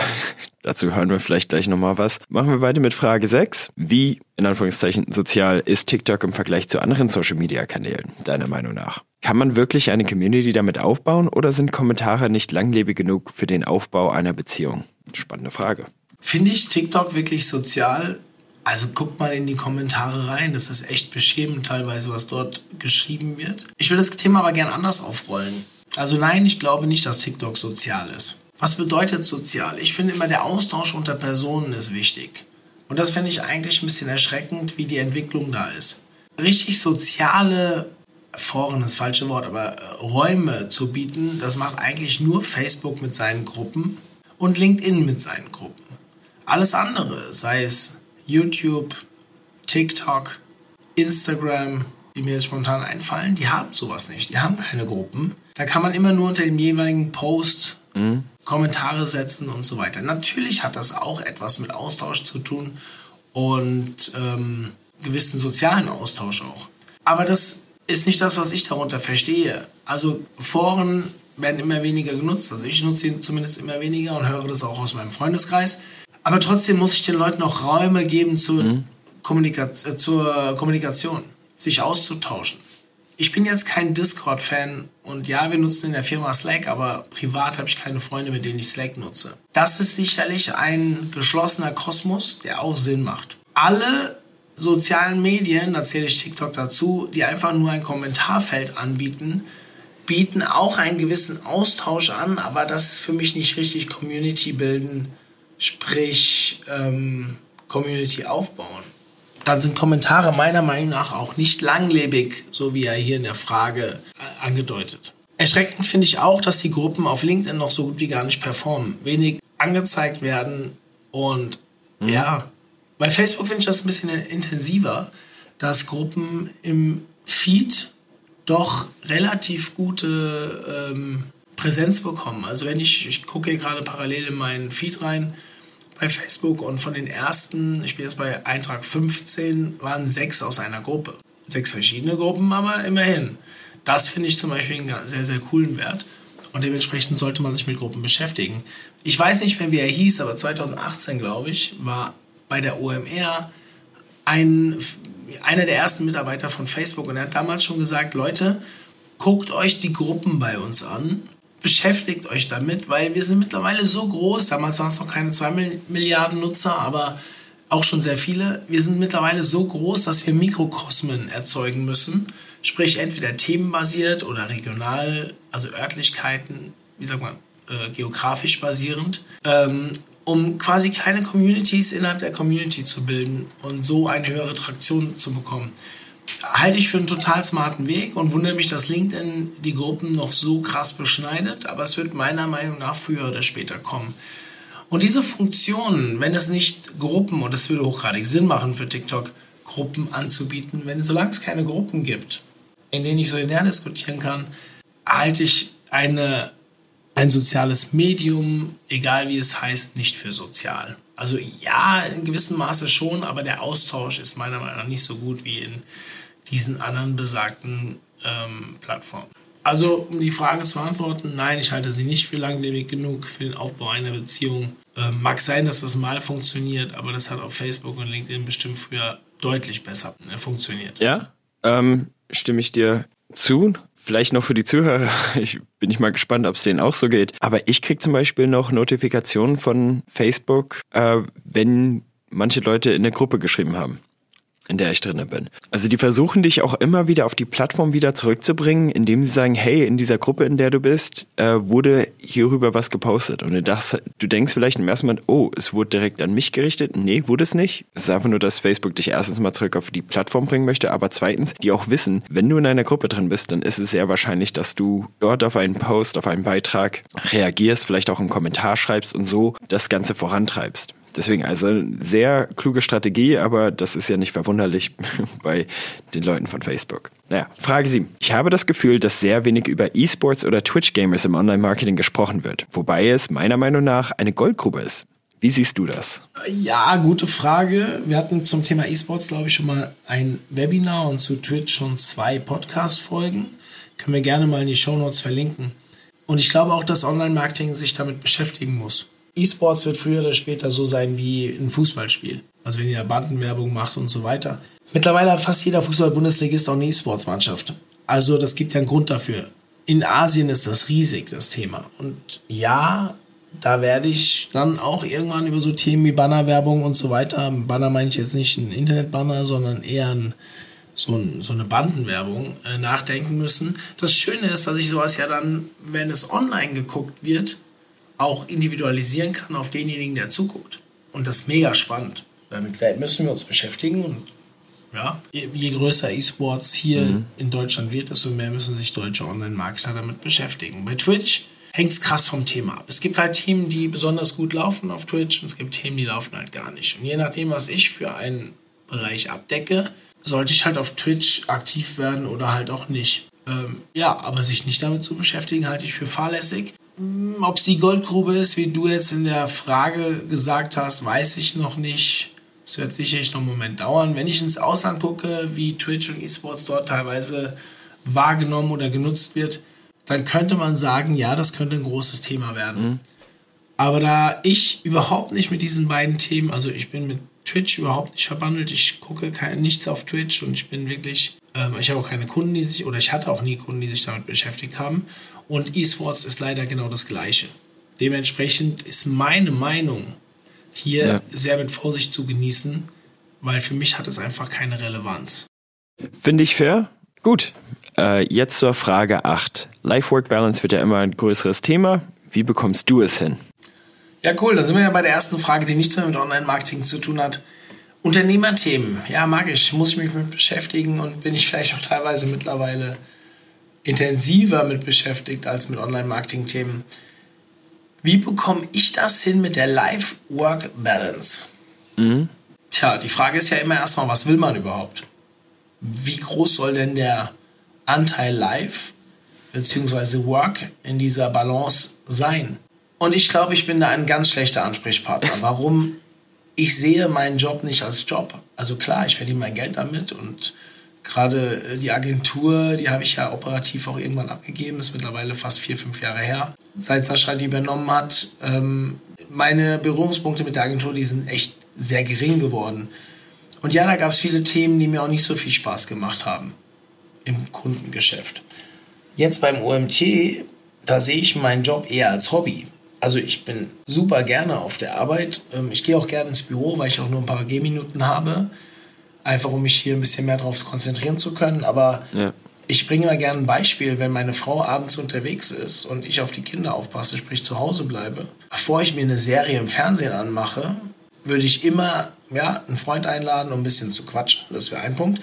dazu hören wir vielleicht gleich nochmal was. Machen wir weiter mit Frage 6. Wie, in Anführungszeichen, sozial ist TikTok im Vergleich zu anderen Social-Media-Kanälen, deiner Meinung nach? Kann man wirklich eine Community damit aufbauen oder sind Kommentare nicht langlebig genug für den Aufbau einer Beziehung? Spannende Frage. Finde ich TikTok wirklich sozial? Also guckt mal in die Kommentare rein. Das ist echt beschämend teilweise, was dort geschrieben wird. Ich will das Thema aber gern anders aufrollen. Also nein, ich glaube nicht, dass TikTok sozial ist. Was bedeutet sozial? Ich finde immer, der Austausch unter Personen ist wichtig. Und das finde ich eigentlich ein bisschen erschreckend, wie die Entwicklung da ist. Richtig soziale Foren, das falsche Wort, aber äh, Räume zu bieten, das macht eigentlich nur Facebook mit seinen Gruppen und LinkedIn mit seinen Gruppen. Alles andere, sei es YouTube, TikTok, Instagram, die mir jetzt spontan einfallen, die haben sowas nicht. Die haben keine Gruppen. Da kann man immer nur unter dem jeweiligen Post mhm. Kommentare setzen und so weiter. Natürlich hat das auch etwas mit Austausch zu tun und ähm, gewissen sozialen Austausch auch. Aber das ist nicht das, was ich darunter verstehe. Also Foren werden immer weniger genutzt. Also ich nutze sie zumindest immer weniger und höre das auch aus meinem Freundeskreis. Aber trotzdem muss ich den Leuten auch Räume geben zur, mhm. Kommunika äh, zur Kommunikation, sich auszutauschen. Ich bin jetzt kein Discord-Fan und ja, wir nutzen in der Firma Slack, aber privat habe ich keine Freunde, mit denen ich Slack nutze. Das ist sicherlich ein geschlossener Kosmos, der auch Sinn macht. Alle sozialen Medien, da zähle ich TikTok dazu, die einfach nur ein Kommentarfeld anbieten, bieten auch einen gewissen Austausch an, aber das ist für mich nicht richtig Community bilden sprich ähm, Community aufbauen. Dann sind Kommentare meiner Meinung nach auch nicht langlebig, so wie er hier in der Frage äh, angedeutet. Erschreckend finde ich auch, dass die Gruppen auf LinkedIn noch so gut wie gar nicht performen. Wenig angezeigt werden und mhm. ja, bei Facebook finde ich das ein bisschen intensiver, dass Gruppen im Feed doch relativ gute ähm, Präsenz bekommen. Also wenn ich, ich gucke hier gerade parallel in meinen Feed rein, bei Facebook und von den ersten, ich bin jetzt bei Eintrag 15, waren sechs aus einer Gruppe. Sechs verschiedene Gruppen, aber immerhin. Das finde ich zum Beispiel einen sehr, sehr coolen Wert. Und dementsprechend sollte man sich mit Gruppen beschäftigen. Ich weiß nicht mehr, wie er hieß, aber 2018, glaube ich, war bei der OMR ein, einer der ersten Mitarbeiter von Facebook. Und er hat damals schon gesagt, Leute, guckt euch die Gruppen bei uns an beschäftigt euch damit, weil wir sind mittlerweile so groß, damals waren es noch keine 2 Milliarden Nutzer, aber auch schon sehr viele. Wir sind mittlerweile so groß, dass wir Mikrokosmen erzeugen müssen, sprich entweder themenbasiert oder regional, also Örtlichkeiten, wie sagt man, äh, geografisch basierend, ähm, um quasi kleine Communities innerhalb der Community zu bilden und so eine höhere Traktion zu bekommen halte ich für einen total smarten Weg und wundere mich, dass LinkedIn die Gruppen noch so krass beschneidet, aber es wird meiner Meinung nach früher oder später kommen. Und diese Funktionen, wenn es nicht Gruppen, und es würde hochgradig Sinn machen für TikTok, Gruppen anzubieten, wenn solange es keine Gruppen gibt, in denen ich so näher diskutieren kann, halte ich eine, ein soziales Medium, egal wie es heißt, nicht für sozial. Also ja, in gewissem Maße schon, aber der Austausch ist meiner Meinung nach nicht so gut wie in diesen anderen besagten ähm, Plattformen. Also, um die Frage zu beantworten, nein, ich halte sie nicht für langlebig genug für den Aufbau einer Beziehung. Ähm, mag sein, dass das mal funktioniert, aber das hat auf Facebook und LinkedIn bestimmt früher deutlich besser äh, funktioniert. Ja, ähm, stimme ich dir zu. Vielleicht noch für die Zuhörer, ich bin ich mal gespannt, ob es denen auch so geht. Aber ich kriege zum Beispiel noch Notifikationen von Facebook, äh, wenn manche Leute in der Gruppe geschrieben haben in der ich drinne bin. Also die versuchen dich auch immer wieder auf die Plattform wieder zurückzubringen, indem sie sagen, hey, in dieser Gruppe, in der du bist, äh, wurde hierüber was gepostet. Und das, du denkst vielleicht im ersten Moment, oh, es wurde direkt an mich gerichtet. Nee, wurde es nicht. Es ist einfach nur, dass Facebook dich erstens mal zurück auf die Plattform bringen möchte, aber zweitens, die auch wissen, wenn du in einer Gruppe drin bist, dann ist es sehr wahrscheinlich, dass du dort auf einen Post, auf einen Beitrag reagierst, vielleicht auch einen Kommentar schreibst und so das Ganze vorantreibst. Deswegen also sehr kluge Strategie, aber das ist ja nicht verwunderlich bei den Leuten von Facebook. Naja, Frage 7. Ich habe das Gefühl, dass sehr wenig über E-Sports oder Twitch-Gamers im Online-Marketing gesprochen wird, wobei es meiner Meinung nach eine Goldgrube ist. Wie siehst du das? Ja, gute Frage. Wir hatten zum Thema E-Sports, glaube ich, schon mal ein Webinar und zu Twitch schon zwei Podcast-Folgen. Können wir gerne mal in die Show Notes verlinken. Und ich glaube auch, dass Online-Marketing sich damit beschäftigen muss. E-Sports wird früher oder später so sein wie ein Fußballspiel. Also wenn ihr Bandenwerbung macht und so weiter. Mittlerweile hat fast jeder Fußball-Bundesligist auch eine E-Sports-Mannschaft. Also das gibt ja einen Grund dafür. In Asien ist das riesig, das Thema. Und ja, da werde ich dann auch irgendwann über so Themen wie Bannerwerbung und so weiter, Banner meine ich jetzt nicht ein Internetbanner, sondern eher ein, so, ein, so, eine Bandenwerbung äh, nachdenken müssen. Das Schöne ist, dass ich sowas ja dann, wenn es online geguckt wird, auch individualisieren kann auf denjenigen, der zuguckt. Und das ist mega spannend. Damit müssen wir uns beschäftigen und ja, je, größer E-Sports hier mhm. in Deutschland wird, desto mehr müssen sich deutsche Online-Marketer damit beschäftigen. Bei Twitch hängt es krass vom Thema ab. Es gibt halt Themen, die besonders gut laufen auf Twitch und es gibt Themen, die laufen halt gar nicht. Und je nachdem, was ich für einen Bereich abdecke, sollte ich halt auf Twitch aktiv werden oder halt auch nicht. Ähm, ja, aber sich nicht damit zu beschäftigen, halte ich für fahrlässig. Hm, Ob es die Goldgrube ist, wie du jetzt in der Frage gesagt hast, weiß ich noch nicht. Es wird sicherlich noch einen Moment dauern. Wenn ich ins Ausland gucke, wie Twitch und E-Sports dort teilweise wahrgenommen oder genutzt wird, dann könnte man sagen, ja, das könnte ein großes Thema werden. Mhm. Aber da ich überhaupt nicht mit diesen beiden Themen, also ich bin mit Twitch überhaupt nicht verbandelt, ich gucke kein, nichts auf Twitch und ich bin wirklich, ähm, ich habe auch keine Kunden, die sich, oder ich hatte auch nie Kunden, die sich damit beschäftigt haben. Und E-Sports ist leider genau das Gleiche. Dementsprechend ist meine Meinung hier ja. sehr mit Vorsicht zu genießen, weil für mich hat es einfach keine Relevanz. Finde ich fair. Gut. Äh, jetzt zur Frage 8. Life-Work-Balance wird ja immer ein größeres Thema. Wie bekommst du es hin? Ja, cool. Dann sind wir ja bei der ersten Frage, die nichts mehr mit Online-Marketing zu tun hat. Unternehmerthemen. Ja, mag ich. Muss ich mich mit beschäftigen und bin ich vielleicht auch teilweise mittlerweile intensiver mit beschäftigt als mit Online-Marketing-Themen. Wie bekomme ich das hin mit der Life-Work-Balance? Mhm. Tja, die Frage ist ja immer erstmal, was will man überhaupt? Wie groß soll denn der Anteil Life bzw. Work in dieser Balance sein? Und ich glaube, ich bin da ein ganz schlechter Ansprechpartner. Warum? Ich sehe meinen Job nicht als Job. Also klar, ich verdiene mein Geld damit und gerade äh, die Agentur, die habe ich ja operativ auch irgendwann abgegeben, ist mittlerweile fast vier, fünf Jahre her. Seit Sascha die übernommen hat, ähm, meine Berührungspunkte mit der Agentur, die sind echt sehr gering geworden. Und ja, da gab es viele Themen, die mir auch nicht so viel Spaß gemacht haben im Kundengeschäft. Jetzt beim OMT, da sehe ich meinen Job eher als Hobby. Also ich bin super gerne auf der Arbeit. Ähm, ich gehe auch gerne ins Büro, weil ich auch nur ein paar Gehminuten habe. Einfach um mich hier ein bisschen mehr darauf konzentrieren zu können. Aber ja. ich bringe immer gerne ein Beispiel, wenn meine Frau abends unterwegs ist und ich auf die Kinder aufpasse, sprich zu Hause bleibe. Bevor ich mir eine Serie im Fernsehen anmache, würde ich immer ja, einen Freund einladen, um ein bisschen zu quatschen. Das wäre ein Punkt.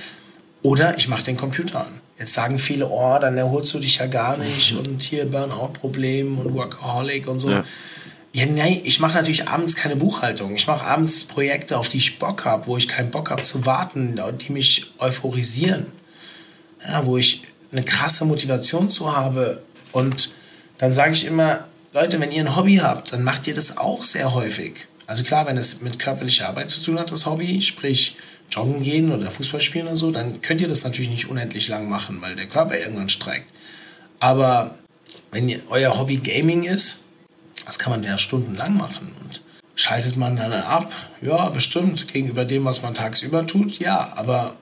Oder ich mache den Computer an. Jetzt sagen viele, oh, dann erholst du dich ja gar nicht und hier Burnout-Problem und Workaholic und so. Ja. Ja, nein, ich mache natürlich abends keine Buchhaltung. Ich mache abends Projekte, auf die ich Bock habe, wo ich keinen Bock habe zu warten, die mich euphorisieren. Ja, wo ich eine krasse Motivation zu habe. Und dann sage ich immer, Leute, wenn ihr ein Hobby habt, dann macht ihr das auch sehr häufig. Also klar, wenn es mit körperlicher Arbeit zu tun hat, das Hobby, sprich joggen gehen oder Fußball spielen und so, dann könnt ihr das natürlich nicht unendlich lang machen, weil der Körper irgendwann streikt. Aber wenn ihr, euer Hobby Gaming ist, das kann man ja stundenlang machen. Und schaltet man dann ab? Ja, bestimmt. Gegenüber dem, was man tagsüber tut, ja. Aber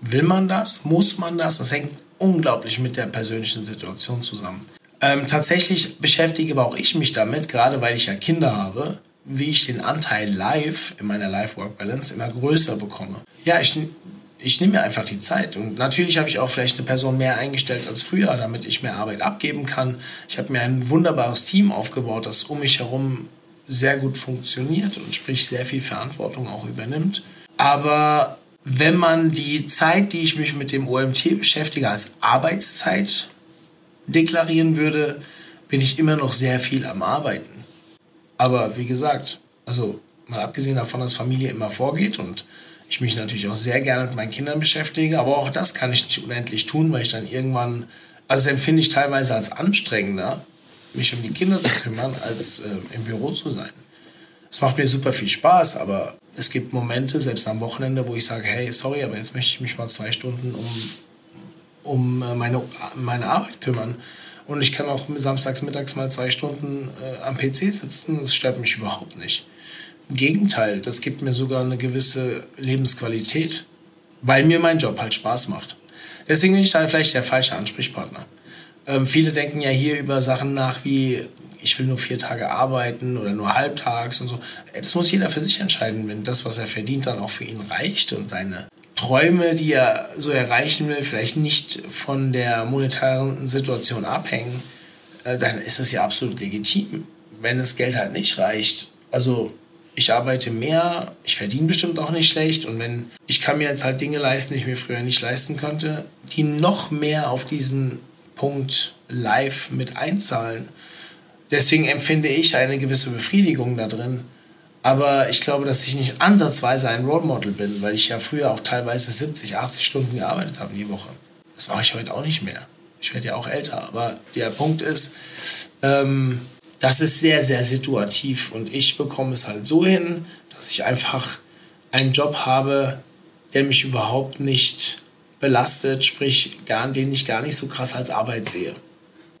will man das? Muss man das? Das hängt unglaublich mit der persönlichen Situation zusammen. Ähm, tatsächlich beschäftige aber auch ich mich damit, gerade weil ich ja Kinder habe, wie ich den Anteil live in meiner Life-Work-Balance immer größer bekomme. Ja, ich, ich nehme mir einfach die Zeit. Und natürlich habe ich auch vielleicht eine Person mehr eingestellt als früher, damit ich mehr Arbeit abgeben kann. Ich habe mir ein wunderbares Team aufgebaut, das um mich herum sehr gut funktioniert und sprich sehr viel Verantwortung auch übernimmt. Aber wenn man die Zeit, die ich mich mit dem OMT beschäftige, als Arbeitszeit deklarieren würde, bin ich immer noch sehr viel am Arbeiten. Aber wie gesagt, also mal abgesehen davon, dass Familie immer vorgeht und ich mich natürlich auch sehr gerne mit meinen Kindern beschäftige, aber auch das kann ich nicht unendlich tun, weil ich dann irgendwann, also das empfinde ich teilweise als anstrengender, mich um die Kinder zu kümmern, als äh, im Büro zu sein. Es macht mir super viel Spaß, aber es gibt Momente, selbst am Wochenende, wo ich sage, hey, sorry, aber jetzt möchte ich mich mal zwei Stunden um, um äh, meine, meine Arbeit kümmern. Und ich kann auch samstags mittags mal zwei Stunden äh, am PC sitzen. Das stört mich überhaupt nicht. Im Gegenteil, das gibt mir sogar eine gewisse Lebensqualität, weil mir mein Job halt Spaß macht. Deswegen bin ich da vielleicht der falsche Ansprechpartner. Ähm, viele denken ja hier über Sachen nach wie, ich will nur vier Tage arbeiten oder nur halbtags und so. Das muss jeder für sich entscheiden, wenn das, was er verdient, dann auch für ihn reicht und seine Träume, die er so erreichen will, vielleicht nicht von der monetären Situation abhängen, äh, dann ist es ja absolut legitim. Wenn das Geld halt nicht reicht, also ich arbeite mehr, ich verdiene bestimmt auch nicht schlecht und wenn ich kann mir jetzt halt Dinge leisten, die ich mir früher nicht leisten konnte, die noch mehr auf diesen Punkt live mit einzahlen. Deswegen empfinde ich eine gewisse Befriedigung da drin. Aber ich glaube, dass ich nicht ansatzweise ein Role Model bin, weil ich ja früher auch teilweise 70, 80 Stunden gearbeitet habe die Woche. Das mache ich heute auch nicht mehr. Ich werde ja auch älter. Aber der Punkt ist, ähm, das ist sehr, sehr situativ. Und ich bekomme es halt so hin, dass ich einfach einen Job habe, der mich überhaupt nicht belastet, sprich, den ich gar nicht so krass als Arbeit sehe.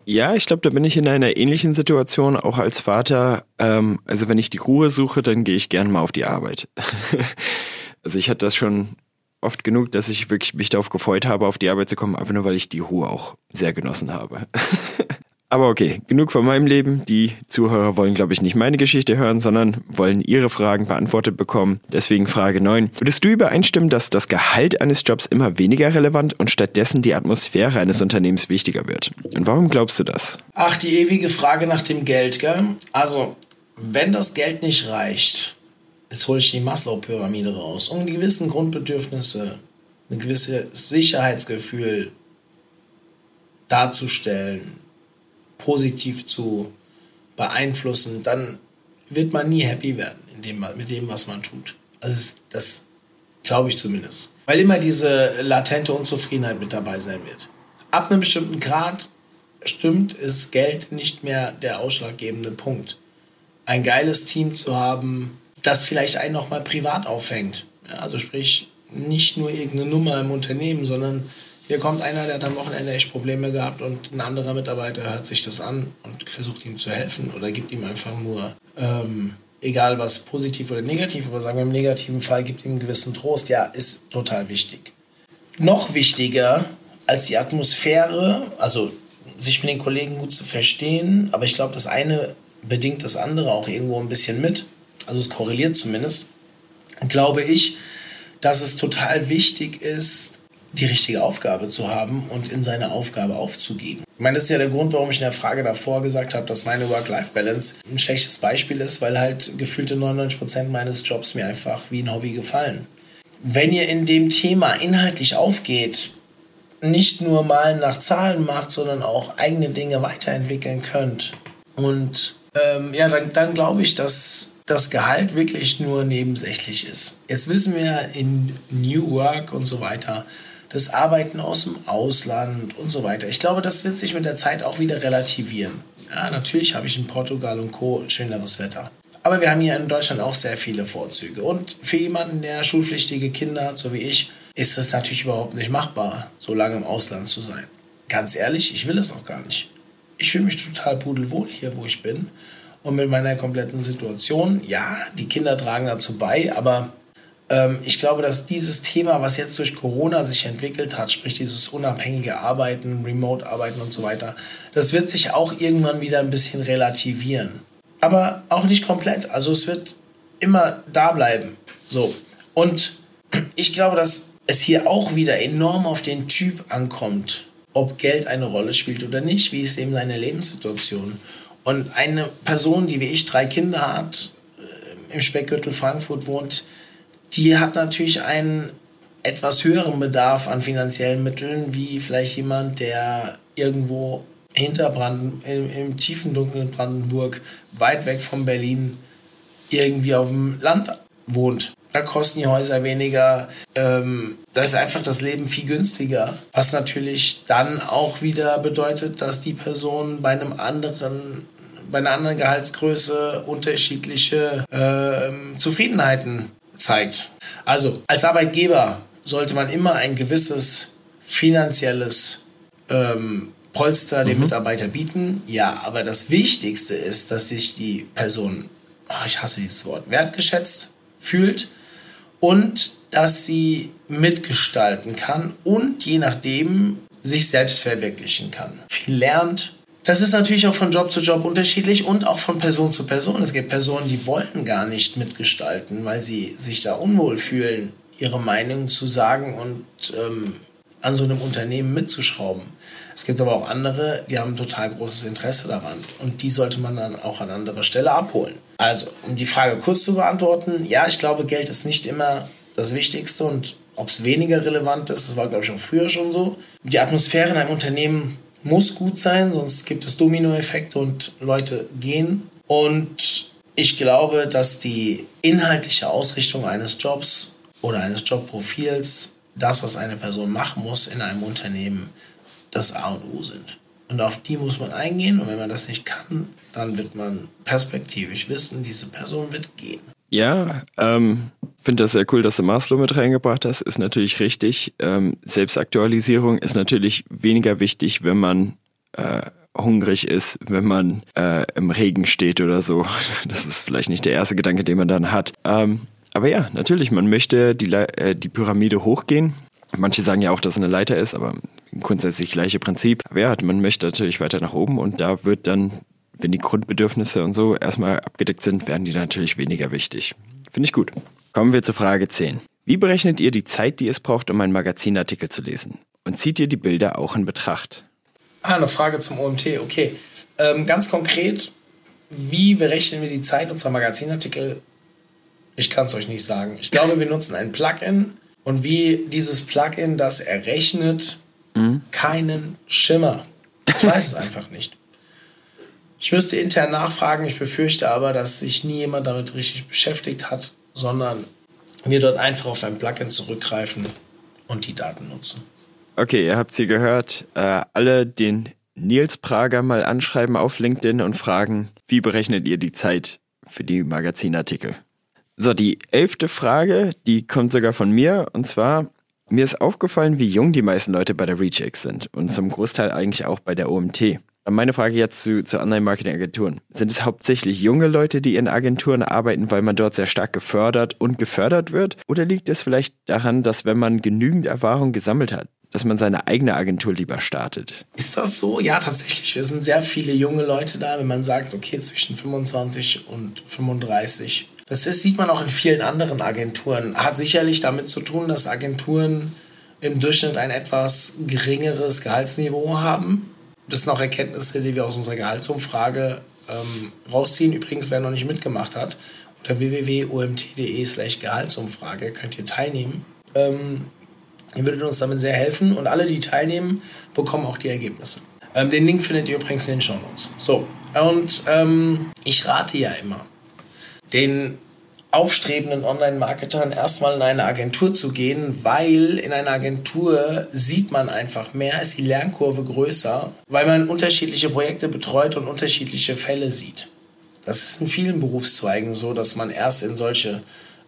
Ja, ich glaube, da bin ich in einer ähnlichen Situation, auch als Vater. Ähm, also wenn ich die Ruhe suche, dann gehe ich gern mal auf die Arbeit. also ich hatte das schon oft genug, dass ich wirklich mich darauf gefreut habe, auf die Arbeit zu kommen, einfach nur weil ich die Ruhe auch sehr genossen habe. Aber okay, genug von meinem Leben. Die Zuhörer wollen, glaube ich, nicht meine Geschichte hören, sondern wollen ihre Fragen beantwortet bekommen. Deswegen Frage 9. Würdest du übereinstimmen, dass das Gehalt eines Jobs immer weniger relevant und stattdessen die Atmosphäre eines Unternehmens wichtiger wird? Und warum glaubst du das? Ach, die ewige Frage nach dem Geld, gell? Also, wenn das Geld nicht reicht, jetzt hole ich die Maslow-Pyramide raus, um gewissen Grundbedürfnisse, ein gewisses Sicherheitsgefühl darzustellen, positiv zu beeinflussen, dann wird man nie happy werden dem, mit dem, was man tut. Also das glaube ich zumindest. Weil immer diese latente Unzufriedenheit mit dabei sein wird. Ab einem bestimmten Grad stimmt, ist Geld nicht mehr der ausschlaggebende Punkt. Ein geiles Team zu haben, das vielleicht einen nochmal privat auffängt. Ja, also sprich, nicht nur irgendeine Nummer im Unternehmen, sondern hier kommt einer, der hat am Wochenende echt Probleme gehabt und ein anderer Mitarbeiter hört sich das an und versucht ihm zu helfen oder gibt ihm einfach nur, ähm, egal was positiv oder negativ, aber sagen wir im negativen Fall, gibt ihm einen gewissen Trost. Ja, ist total wichtig. Noch wichtiger als die Atmosphäre, also sich mit den Kollegen gut zu verstehen, aber ich glaube, das eine bedingt das andere auch irgendwo ein bisschen mit, also es korreliert zumindest, glaube ich, dass es total wichtig ist, die richtige Aufgabe zu haben und in seine Aufgabe aufzugehen. Ich meine, das ist ja der Grund, warum ich in der Frage davor gesagt habe, dass meine Work-Life-Balance ein schlechtes Beispiel ist, weil halt gefühlte 99% meines Jobs mir einfach wie ein Hobby gefallen. Wenn ihr in dem Thema inhaltlich aufgeht, nicht nur mal nach Zahlen macht, sondern auch eigene Dinge weiterentwickeln könnt und ähm, ja, dann, dann glaube ich, dass das Gehalt wirklich nur nebensächlich ist. Jetzt wissen wir in New Work und so weiter, das Arbeiten aus dem Ausland und so weiter. Ich glaube, das wird sich mit der Zeit auch wieder relativieren. Ja, natürlich habe ich in Portugal und Co. schöneres Wetter. Aber wir haben hier in Deutschland auch sehr viele Vorzüge. Und für jemanden, der schulpflichtige Kinder hat, so wie ich, ist es natürlich überhaupt nicht machbar, so lange im Ausland zu sein. Ganz ehrlich, ich will es auch gar nicht. Ich fühle mich total pudelwohl hier, wo ich bin. Und mit meiner kompletten Situation, ja, die Kinder tragen dazu bei, aber ich glaube, dass dieses Thema, was jetzt durch Corona sich entwickelt hat, sprich dieses unabhängige Arbeiten, Remote-Arbeiten und so weiter, das wird sich auch irgendwann wieder ein bisschen relativieren. Aber auch nicht komplett. Also es wird immer da bleiben. So. Und ich glaube, dass es hier auch wieder enorm auf den Typ ankommt, ob Geld eine Rolle spielt oder nicht, wie ist eben seine Lebenssituation. Und eine Person, die wie ich drei Kinder hat, äh, im Speckgürtel Frankfurt wohnt, die hat natürlich einen etwas höheren Bedarf an finanziellen Mitteln, wie vielleicht jemand, der irgendwo hinter Branden, im, im tiefen dunklen Brandenburg, weit weg von Berlin, irgendwie auf dem Land wohnt. Da kosten die Häuser weniger. Ähm, da ist einfach das Leben viel günstiger. Was natürlich dann auch wieder bedeutet, dass die Person bei einem anderen bei einer anderen Gehaltsgröße unterschiedliche äh, Zufriedenheiten zeigt. Also als Arbeitgeber sollte man immer ein gewisses finanzielles ähm, Polster dem mhm. Mitarbeiter bieten. Ja, aber das Wichtigste ist, dass sich die Person, oh, ich hasse dieses Wort, wertgeschätzt fühlt und dass sie mitgestalten kann und je nachdem sich selbst verwirklichen kann. Viel lernt, das ist natürlich auch von Job zu Job unterschiedlich und auch von Person zu Person. Es gibt Personen, die wollen gar nicht mitgestalten, weil sie sich da unwohl fühlen, ihre Meinung zu sagen und ähm, an so einem Unternehmen mitzuschrauben. Es gibt aber auch andere, die haben total großes Interesse daran und die sollte man dann auch an anderer Stelle abholen. Also, um die Frage kurz zu beantworten, ja, ich glaube, Geld ist nicht immer das Wichtigste und ob es weniger relevant ist, das war, glaube ich, auch früher schon so. Die Atmosphäre in einem Unternehmen muss gut sein, sonst gibt es Dominoeffekte und Leute gehen. Und ich glaube, dass die inhaltliche Ausrichtung eines Jobs oder eines Jobprofils, das, was eine Person machen muss in einem Unternehmen, das A und O sind. Und auf die muss man eingehen. Und wenn man das nicht kann, dann wird man perspektivisch wissen, diese Person wird gehen. Ja, ähm, finde das sehr cool, dass du Maslow mit reingebracht hast. Ist natürlich richtig. Ähm, Selbstaktualisierung ist natürlich weniger wichtig, wenn man äh, hungrig ist, wenn man äh, im Regen steht oder so. Das ist vielleicht nicht der erste Gedanke, den man dann hat. Ähm, aber ja, natürlich, man möchte die, äh, die Pyramide hochgehen. Manche sagen ja auch, dass es eine Leiter ist, aber grundsätzlich gleiche Prinzip. Aber ja, man möchte natürlich weiter nach oben und da wird dann wenn die Grundbedürfnisse und so erstmal abgedeckt sind, werden die natürlich weniger wichtig. Finde ich gut. Kommen wir zur Frage 10. Wie berechnet ihr die Zeit, die es braucht, um einen Magazinartikel zu lesen? Und zieht ihr die Bilder auch in Betracht? Ah, eine Frage zum OMT, okay. Ähm, ganz konkret, wie berechnen wir die Zeit unserer Magazinartikel? Ich kann es euch nicht sagen. Ich glaube, wir nutzen ein Plugin und wie dieses Plugin das errechnet, mhm. keinen Schimmer. Ich weiß es einfach nicht. Ich müsste intern nachfragen. Ich befürchte aber, dass sich nie jemand damit richtig beschäftigt hat, sondern wir dort einfach auf ein Plugin zurückgreifen und die Daten nutzen. Okay, ihr habt sie gehört. Äh, alle den Nils Prager mal anschreiben auf LinkedIn und fragen, wie berechnet ihr die Zeit für die Magazinartikel? So, die elfte Frage, die kommt sogar von mir und zwar, mir ist aufgefallen, wie jung die meisten Leute bei der ReachX sind und zum Großteil eigentlich auch bei der OMT. Meine Frage jetzt zu, zu Online-Marketing-Agenturen. Sind es hauptsächlich junge Leute, die in Agenturen arbeiten, weil man dort sehr stark gefördert und gefördert wird? Oder liegt es vielleicht daran, dass wenn man genügend Erfahrung gesammelt hat, dass man seine eigene Agentur lieber startet? Ist das so? Ja, tatsächlich. Wir sind sehr viele junge Leute da, wenn man sagt, okay, zwischen 25 und 35 das ist, sieht man auch in vielen anderen Agenturen. Hat sicherlich damit zu tun, dass Agenturen im Durchschnitt ein etwas geringeres Gehaltsniveau haben. Das sind auch Erkenntnisse, die wir aus unserer Gehaltsumfrage ähm, rausziehen. Übrigens, wer noch nicht mitgemacht hat, unter www.omt.de slash Gehaltsumfrage könnt ihr teilnehmen. Ähm, ihr würdet uns damit sehr helfen und alle, die teilnehmen, bekommen auch die Ergebnisse. Ähm, den Link findet ihr übrigens in den Show Notes. So, und ähm, ich rate ja immer, den aufstrebenden Online-Marketern erstmal in eine Agentur zu gehen, weil in einer Agentur sieht man einfach mehr, ist die Lernkurve größer, weil man unterschiedliche Projekte betreut und unterschiedliche Fälle sieht. Das ist in vielen Berufszweigen so, dass man erst in solche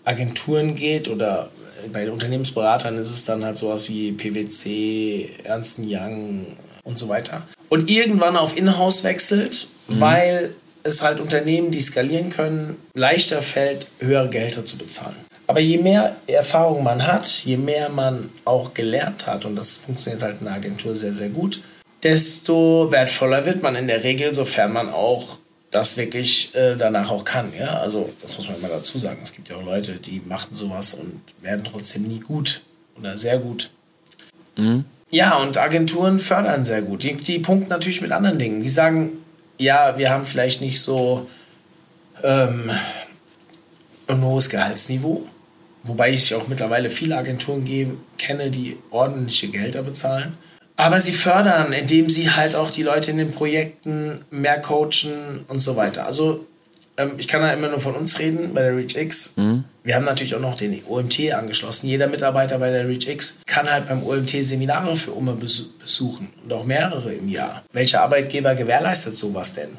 Agenturen geht oder bei Unternehmensberatern ist es dann halt sowas wie PwC, Ernst Young und so weiter. Und irgendwann auf Inhouse wechselt, mhm. weil es halt Unternehmen, die skalieren können, leichter fällt, höhere Gehälter zu bezahlen. Aber je mehr Erfahrung man hat, je mehr man auch gelernt hat, und das funktioniert halt in der Agentur sehr, sehr gut, desto wertvoller wird man in der Regel, sofern man auch das wirklich äh, danach auch kann. Ja? Also das muss man immer dazu sagen. Es gibt ja auch Leute, die machen sowas und werden trotzdem nie gut oder sehr gut. Mhm. Ja, und Agenturen fördern sehr gut. Die, die punkten natürlich mit anderen Dingen. Die sagen, ja, wir haben vielleicht nicht so ähm, ein hohes Gehaltsniveau, wobei ich auch mittlerweile viele Agenturen gebe, kenne, die ordentliche Gehälter bezahlen. Aber sie fördern, indem sie halt auch die Leute in den Projekten mehr coachen und so weiter. Also ähm, ich kann da immer nur von uns reden bei der ReachX. Mhm. Wir haben natürlich auch noch den OMT angeschlossen. Jeder Mitarbeiter bei der ReachX kann halt beim OMT Seminare für UMA besuchen und auch mehrere im Jahr. Welcher Arbeitgeber gewährleistet sowas denn?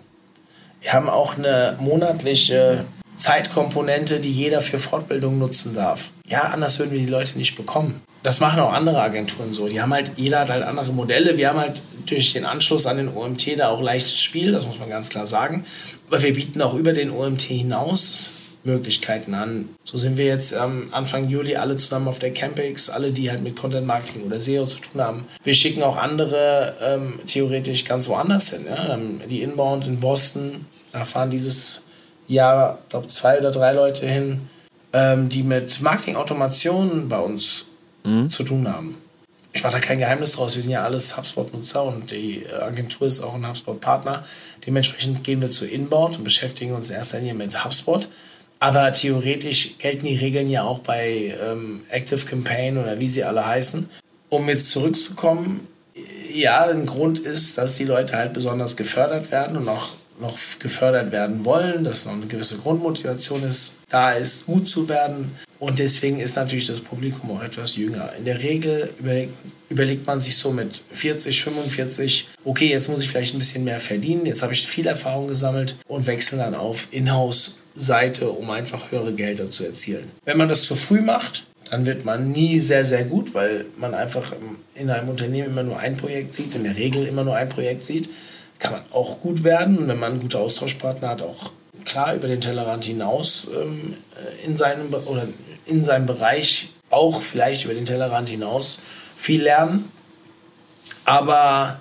Wir haben auch eine monatliche Zeitkomponente, die jeder für Fortbildung nutzen darf. Ja, anders würden wir die Leute nicht bekommen. Das machen auch andere Agenturen so. Die haben halt, jeder hat halt andere Modelle. Wir haben halt durch den Anschluss an den OMT da auch leichtes Spiel, das muss man ganz klar sagen. Aber wir bieten auch über den OMT hinaus Möglichkeiten an. So sind wir jetzt ähm, Anfang Juli alle zusammen auf der Campix, alle, die halt mit Content Marketing oder SEO zu tun haben. Wir schicken auch andere ähm, theoretisch ganz woanders hin. Ja? Ähm, die Inbound in Boston, da fahren dieses Jahr, glaube zwei oder drei Leute hin, ähm, die mit Marketing-Automation bei uns mhm. zu tun haben ich mache da kein Geheimnis draus, wir sind ja alles HubSpot-Nutzer und die Agentur ist auch ein HubSpot-Partner. Dementsprechend gehen wir zu Inbound und beschäftigen uns in erster Linie mit HubSpot. Aber theoretisch gelten die Regeln ja auch bei ähm, Active Campaign oder wie sie alle heißen. Um jetzt zurückzukommen, ja, ein Grund ist, dass die Leute halt besonders gefördert werden und auch noch gefördert werden wollen, dass noch eine gewisse Grundmotivation ist, da ist, gut zu werden. Und deswegen ist natürlich das Publikum auch etwas jünger. In der Regel überlegt, überlegt man sich so mit 40, 45, okay, jetzt muss ich vielleicht ein bisschen mehr verdienen, jetzt habe ich viel Erfahrung gesammelt und wechseln dann auf Inhouse-Seite, um einfach höhere Gelder zu erzielen. Wenn man das zu früh macht, dann wird man nie sehr, sehr gut, weil man einfach in einem Unternehmen immer nur ein Projekt sieht, in der Regel immer nur ein Projekt sieht kann man auch gut werden. Und wenn man gute Austauschpartner hat, auch klar über den Tellerrand hinaus ähm, äh, in, seinem, oder in seinem Bereich auch vielleicht über den Tellerrand hinaus viel lernen. Aber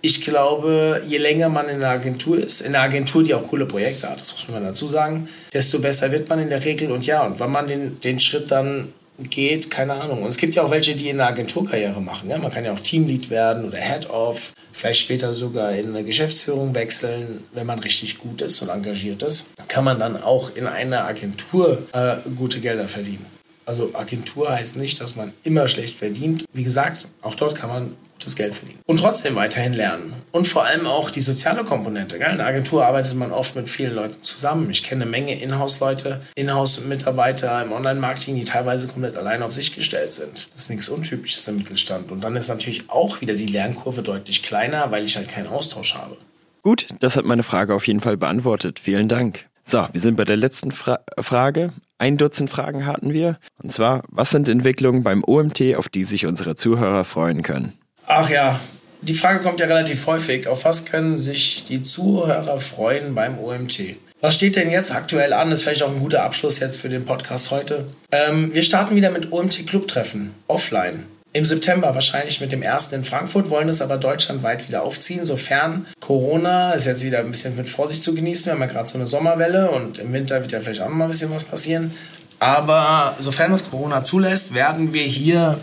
ich glaube, je länger man in einer Agentur ist, in einer Agentur, die auch coole Projekte hat, das muss man dazu sagen, desto besser wird man in der Regel. Und ja, und wenn man den, den Schritt dann geht, keine Ahnung. Und es gibt ja auch welche, die in der Agenturkarriere machen. Ja? Man kann ja auch Teamlead werden oder Head-Off vielleicht später sogar in eine Geschäftsführung wechseln, wenn man richtig gut ist und engagiert ist, kann man dann auch in einer Agentur äh, gute Gelder verdienen. Also Agentur heißt nicht, dass man immer schlecht verdient. Wie gesagt, auch dort kann man gutes Geld verdienen. Und trotzdem weiterhin lernen. Und vor allem auch die soziale Komponente. Gell? In der Agentur arbeitet man oft mit vielen Leuten zusammen. Ich kenne eine Menge Inhouse-Leute, Inhouse-Mitarbeiter im Online-Marketing, die teilweise komplett allein auf sich gestellt sind. Das ist nichts Untypisches im Mittelstand. Und dann ist natürlich auch wieder die Lernkurve deutlich kleiner, weil ich halt keinen Austausch habe. Gut, das hat meine Frage auf jeden Fall beantwortet. Vielen Dank. So, wir sind bei der letzten Fra Frage. Ein Dutzend Fragen hatten wir. Und zwar, was sind Entwicklungen beim OMT, auf die sich unsere Zuhörer freuen können? Ach ja, die Frage kommt ja relativ häufig. Auf was können sich die Zuhörer freuen beim OMT? Was steht denn jetzt aktuell an? Das ist vielleicht auch ein guter Abschluss jetzt für den Podcast heute. Ähm, wir starten wieder mit OMT Club-Treffen, offline. Im September wahrscheinlich mit dem ersten in Frankfurt, wollen es aber deutschlandweit wieder aufziehen, sofern Corona ist jetzt wieder ein bisschen mit Vorsicht zu genießen. Wir haben ja gerade so eine Sommerwelle und im Winter wird ja vielleicht auch noch mal ein bisschen was passieren. Aber sofern es Corona zulässt, werden wir hier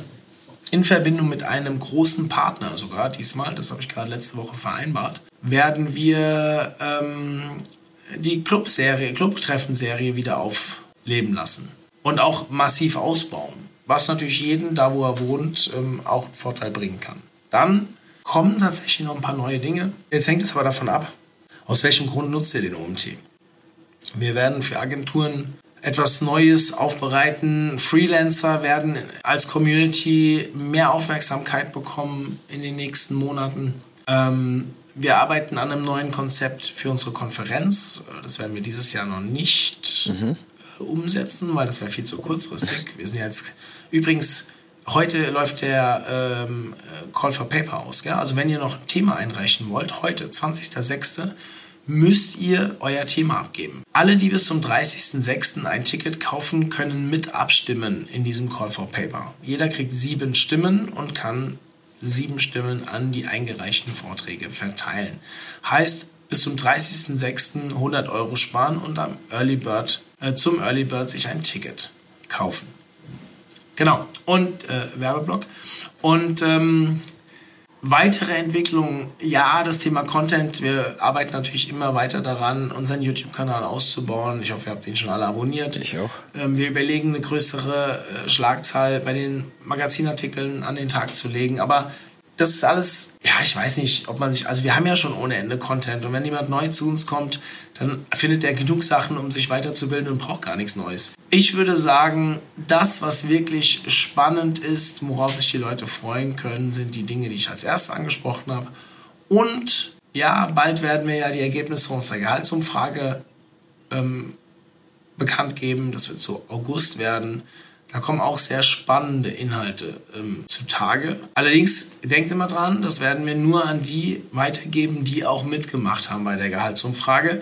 in Verbindung mit einem großen Partner sogar, diesmal, das habe ich gerade letzte Woche vereinbart, werden wir ähm, die Club-Treffen-Serie wieder aufleben lassen und auch massiv ausbauen was natürlich jeden, da wo er wohnt, ähm, auch einen Vorteil bringen kann. Dann kommen tatsächlich noch ein paar neue Dinge. Jetzt hängt es aber davon ab, aus welchem Grund nutzt ihr den OMT. Wir werden für Agenturen etwas Neues aufbereiten. Freelancer werden als Community mehr Aufmerksamkeit bekommen in den nächsten Monaten. Ähm, wir arbeiten an einem neuen Konzept für unsere Konferenz. Das werden wir dieses Jahr noch nicht mhm. umsetzen, weil das wäre viel zu kurzfristig. Wir sind jetzt Übrigens, heute läuft der ähm, Call for Paper aus. Gell? Also wenn ihr noch ein Thema einreichen wollt, heute, 20.06., müsst ihr euer Thema abgeben. Alle, die bis zum 30.06. ein Ticket kaufen, können mit abstimmen in diesem Call for Paper. Jeder kriegt sieben Stimmen und kann sieben Stimmen an die eingereichten Vorträge verteilen. Heißt, bis zum 30.06. 100 Euro sparen und am Early Bird, äh, zum Early Bird sich ein Ticket kaufen. Genau. Und äh, Werbeblock. Und ähm, weitere Entwicklungen, ja, das Thema Content. Wir arbeiten natürlich immer weiter daran, unseren YouTube-Kanal auszubauen. Ich hoffe, ihr habt ihn schon alle abonniert. Ich auch. Ähm, wir überlegen, eine größere äh, Schlagzahl bei den Magazinartikeln an den Tag zu legen. Aber das ist alles, ja, ich weiß nicht, ob man sich, also wir haben ja schon ohne Ende Content und wenn jemand neu zu uns kommt, dann findet er genug Sachen, um sich weiterzubilden und braucht gar nichts Neues. Ich würde sagen, das, was wirklich spannend ist, worauf sich die Leute freuen können, sind die Dinge, die ich als erstes angesprochen habe. Und ja, bald werden wir ja die Ergebnisse unserer Gehaltsumfrage ähm, bekannt geben. Das wird so August werden. Da kommen auch sehr spannende Inhalte ähm, zutage. Allerdings denkt immer dran, das werden wir nur an die weitergeben, die auch mitgemacht haben bei der Gehaltsumfrage,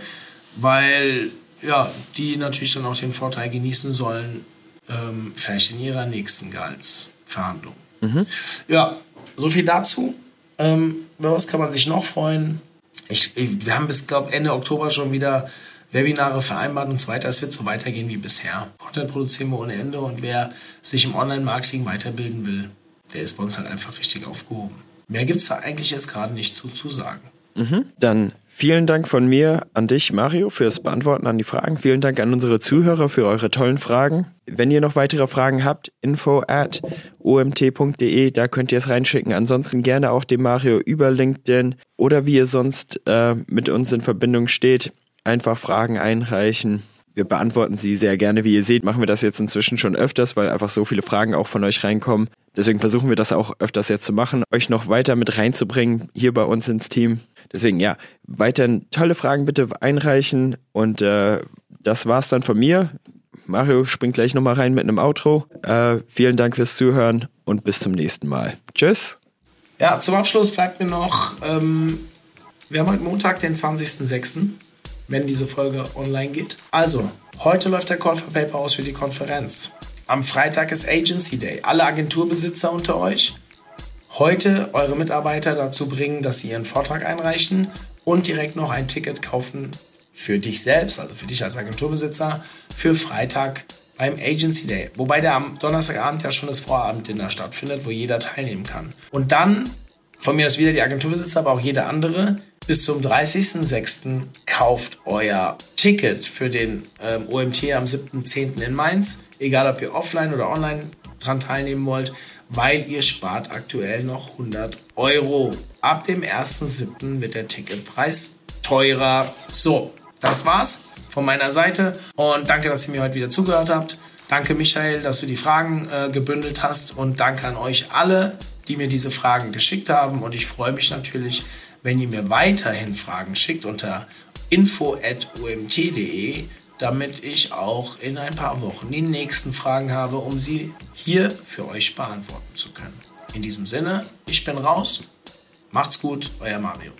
weil ja, die natürlich dann auch den Vorteil genießen sollen, ähm, vielleicht in ihrer nächsten Gehaltsverhandlung. Mhm. Ja, so viel dazu. Ähm, was kann man sich noch freuen? Ich, ich, wir haben bis, glaube Ende Oktober schon wieder Webinare vereinbart und so weiter. Es wird so weitergehen wie bisher. Content produzieren wir ohne Ende und wer sich im Online-Marketing weiterbilden will, der ist bei uns halt einfach richtig aufgehoben. Mehr gibt es da eigentlich jetzt gerade nicht zu, zu sagen. Mhm. Dann vielen Dank von mir an dich, Mario, fürs Beantworten an die Fragen. Vielen Dank an unsere Zuhörer für eure tollen Fragen. Wenn ihr noch weitere Fragen habt, info at omt.de, da könnt ihr es reinschicken. Ansonsten gerne auch dem Mario über LinkedIn oder wie ihr sonst äh, mit uns in Verbindung steht einfach Fragen einreichen. Wir beantworten sie sehr gerne. Wie ihr seht, machen wir das jetzt inzwischen schon öfters, weil einfach so viele Fragen auch von euch reinkommen. Deswegen versuchen wir das auch öfters jetzt zu machen, euch noch weiter mit reinzubringen hier bei uns ins Team. Deswegen ja, weiterhin tolle Fragen bitte einreichen und äh, das war's dann von mir. Mario springt gleich nochmal rein mit einem Outro. Äh, vielen Dank fürs Zuhören und bis zum nächsten Mal. Tschüss. Ja, zum Abschluss bleibt mir noch, ähm, wir haben heute Montag, den 20.06 wenn diese Folge online geht. Also, heute läuft der Call for Paper aus für die Konferenz. Am Freitag ist Agency Day. Alle Agenturbesitzer unter euch heute eure Mitarbeiter dazu bringen, dass sie ihren Vortrag einreichen und direkt noch ein Ticket kaufen für dich selbst, also für dich als Agenturbesitzer, für Freitag beim Agency Day. Wobei der am Donnerstagabend ja schon das Vorabenddinner stattfindet, wo jeder teilnehmen kann. Und dann, von mir aus wieder die Agenturbesitzer, aber auch jeder andere, bis zum 30.06. kauft euer Ticket für den ähm, OMT am 7.10. in Mainz. Egal, ob ihr offline oder online dran teilnehmen wollt, weil ihr spart aktuell noch 100 Euro. Ab dem 1.7. wird der Ticketpreis teurer. So, das war's von meiner Seite und danke, dass ihr mir heute wieder zugehört habt. Danke, Michael, dass du die Fragen äh, gebündelt hast und danke an euch alle, die mir diese Fragen geschickt haben. Und ich freue mich natürlich, wenn ihr mir weiterhin Fragen schickt unter info.umt.de, damit ich auch in ein paar Wochen die nächsten Fragen habe, um sie hier für euch beantworten zu können. In diesem Sinne, ich bin raus. Macht's gut, euer Mario.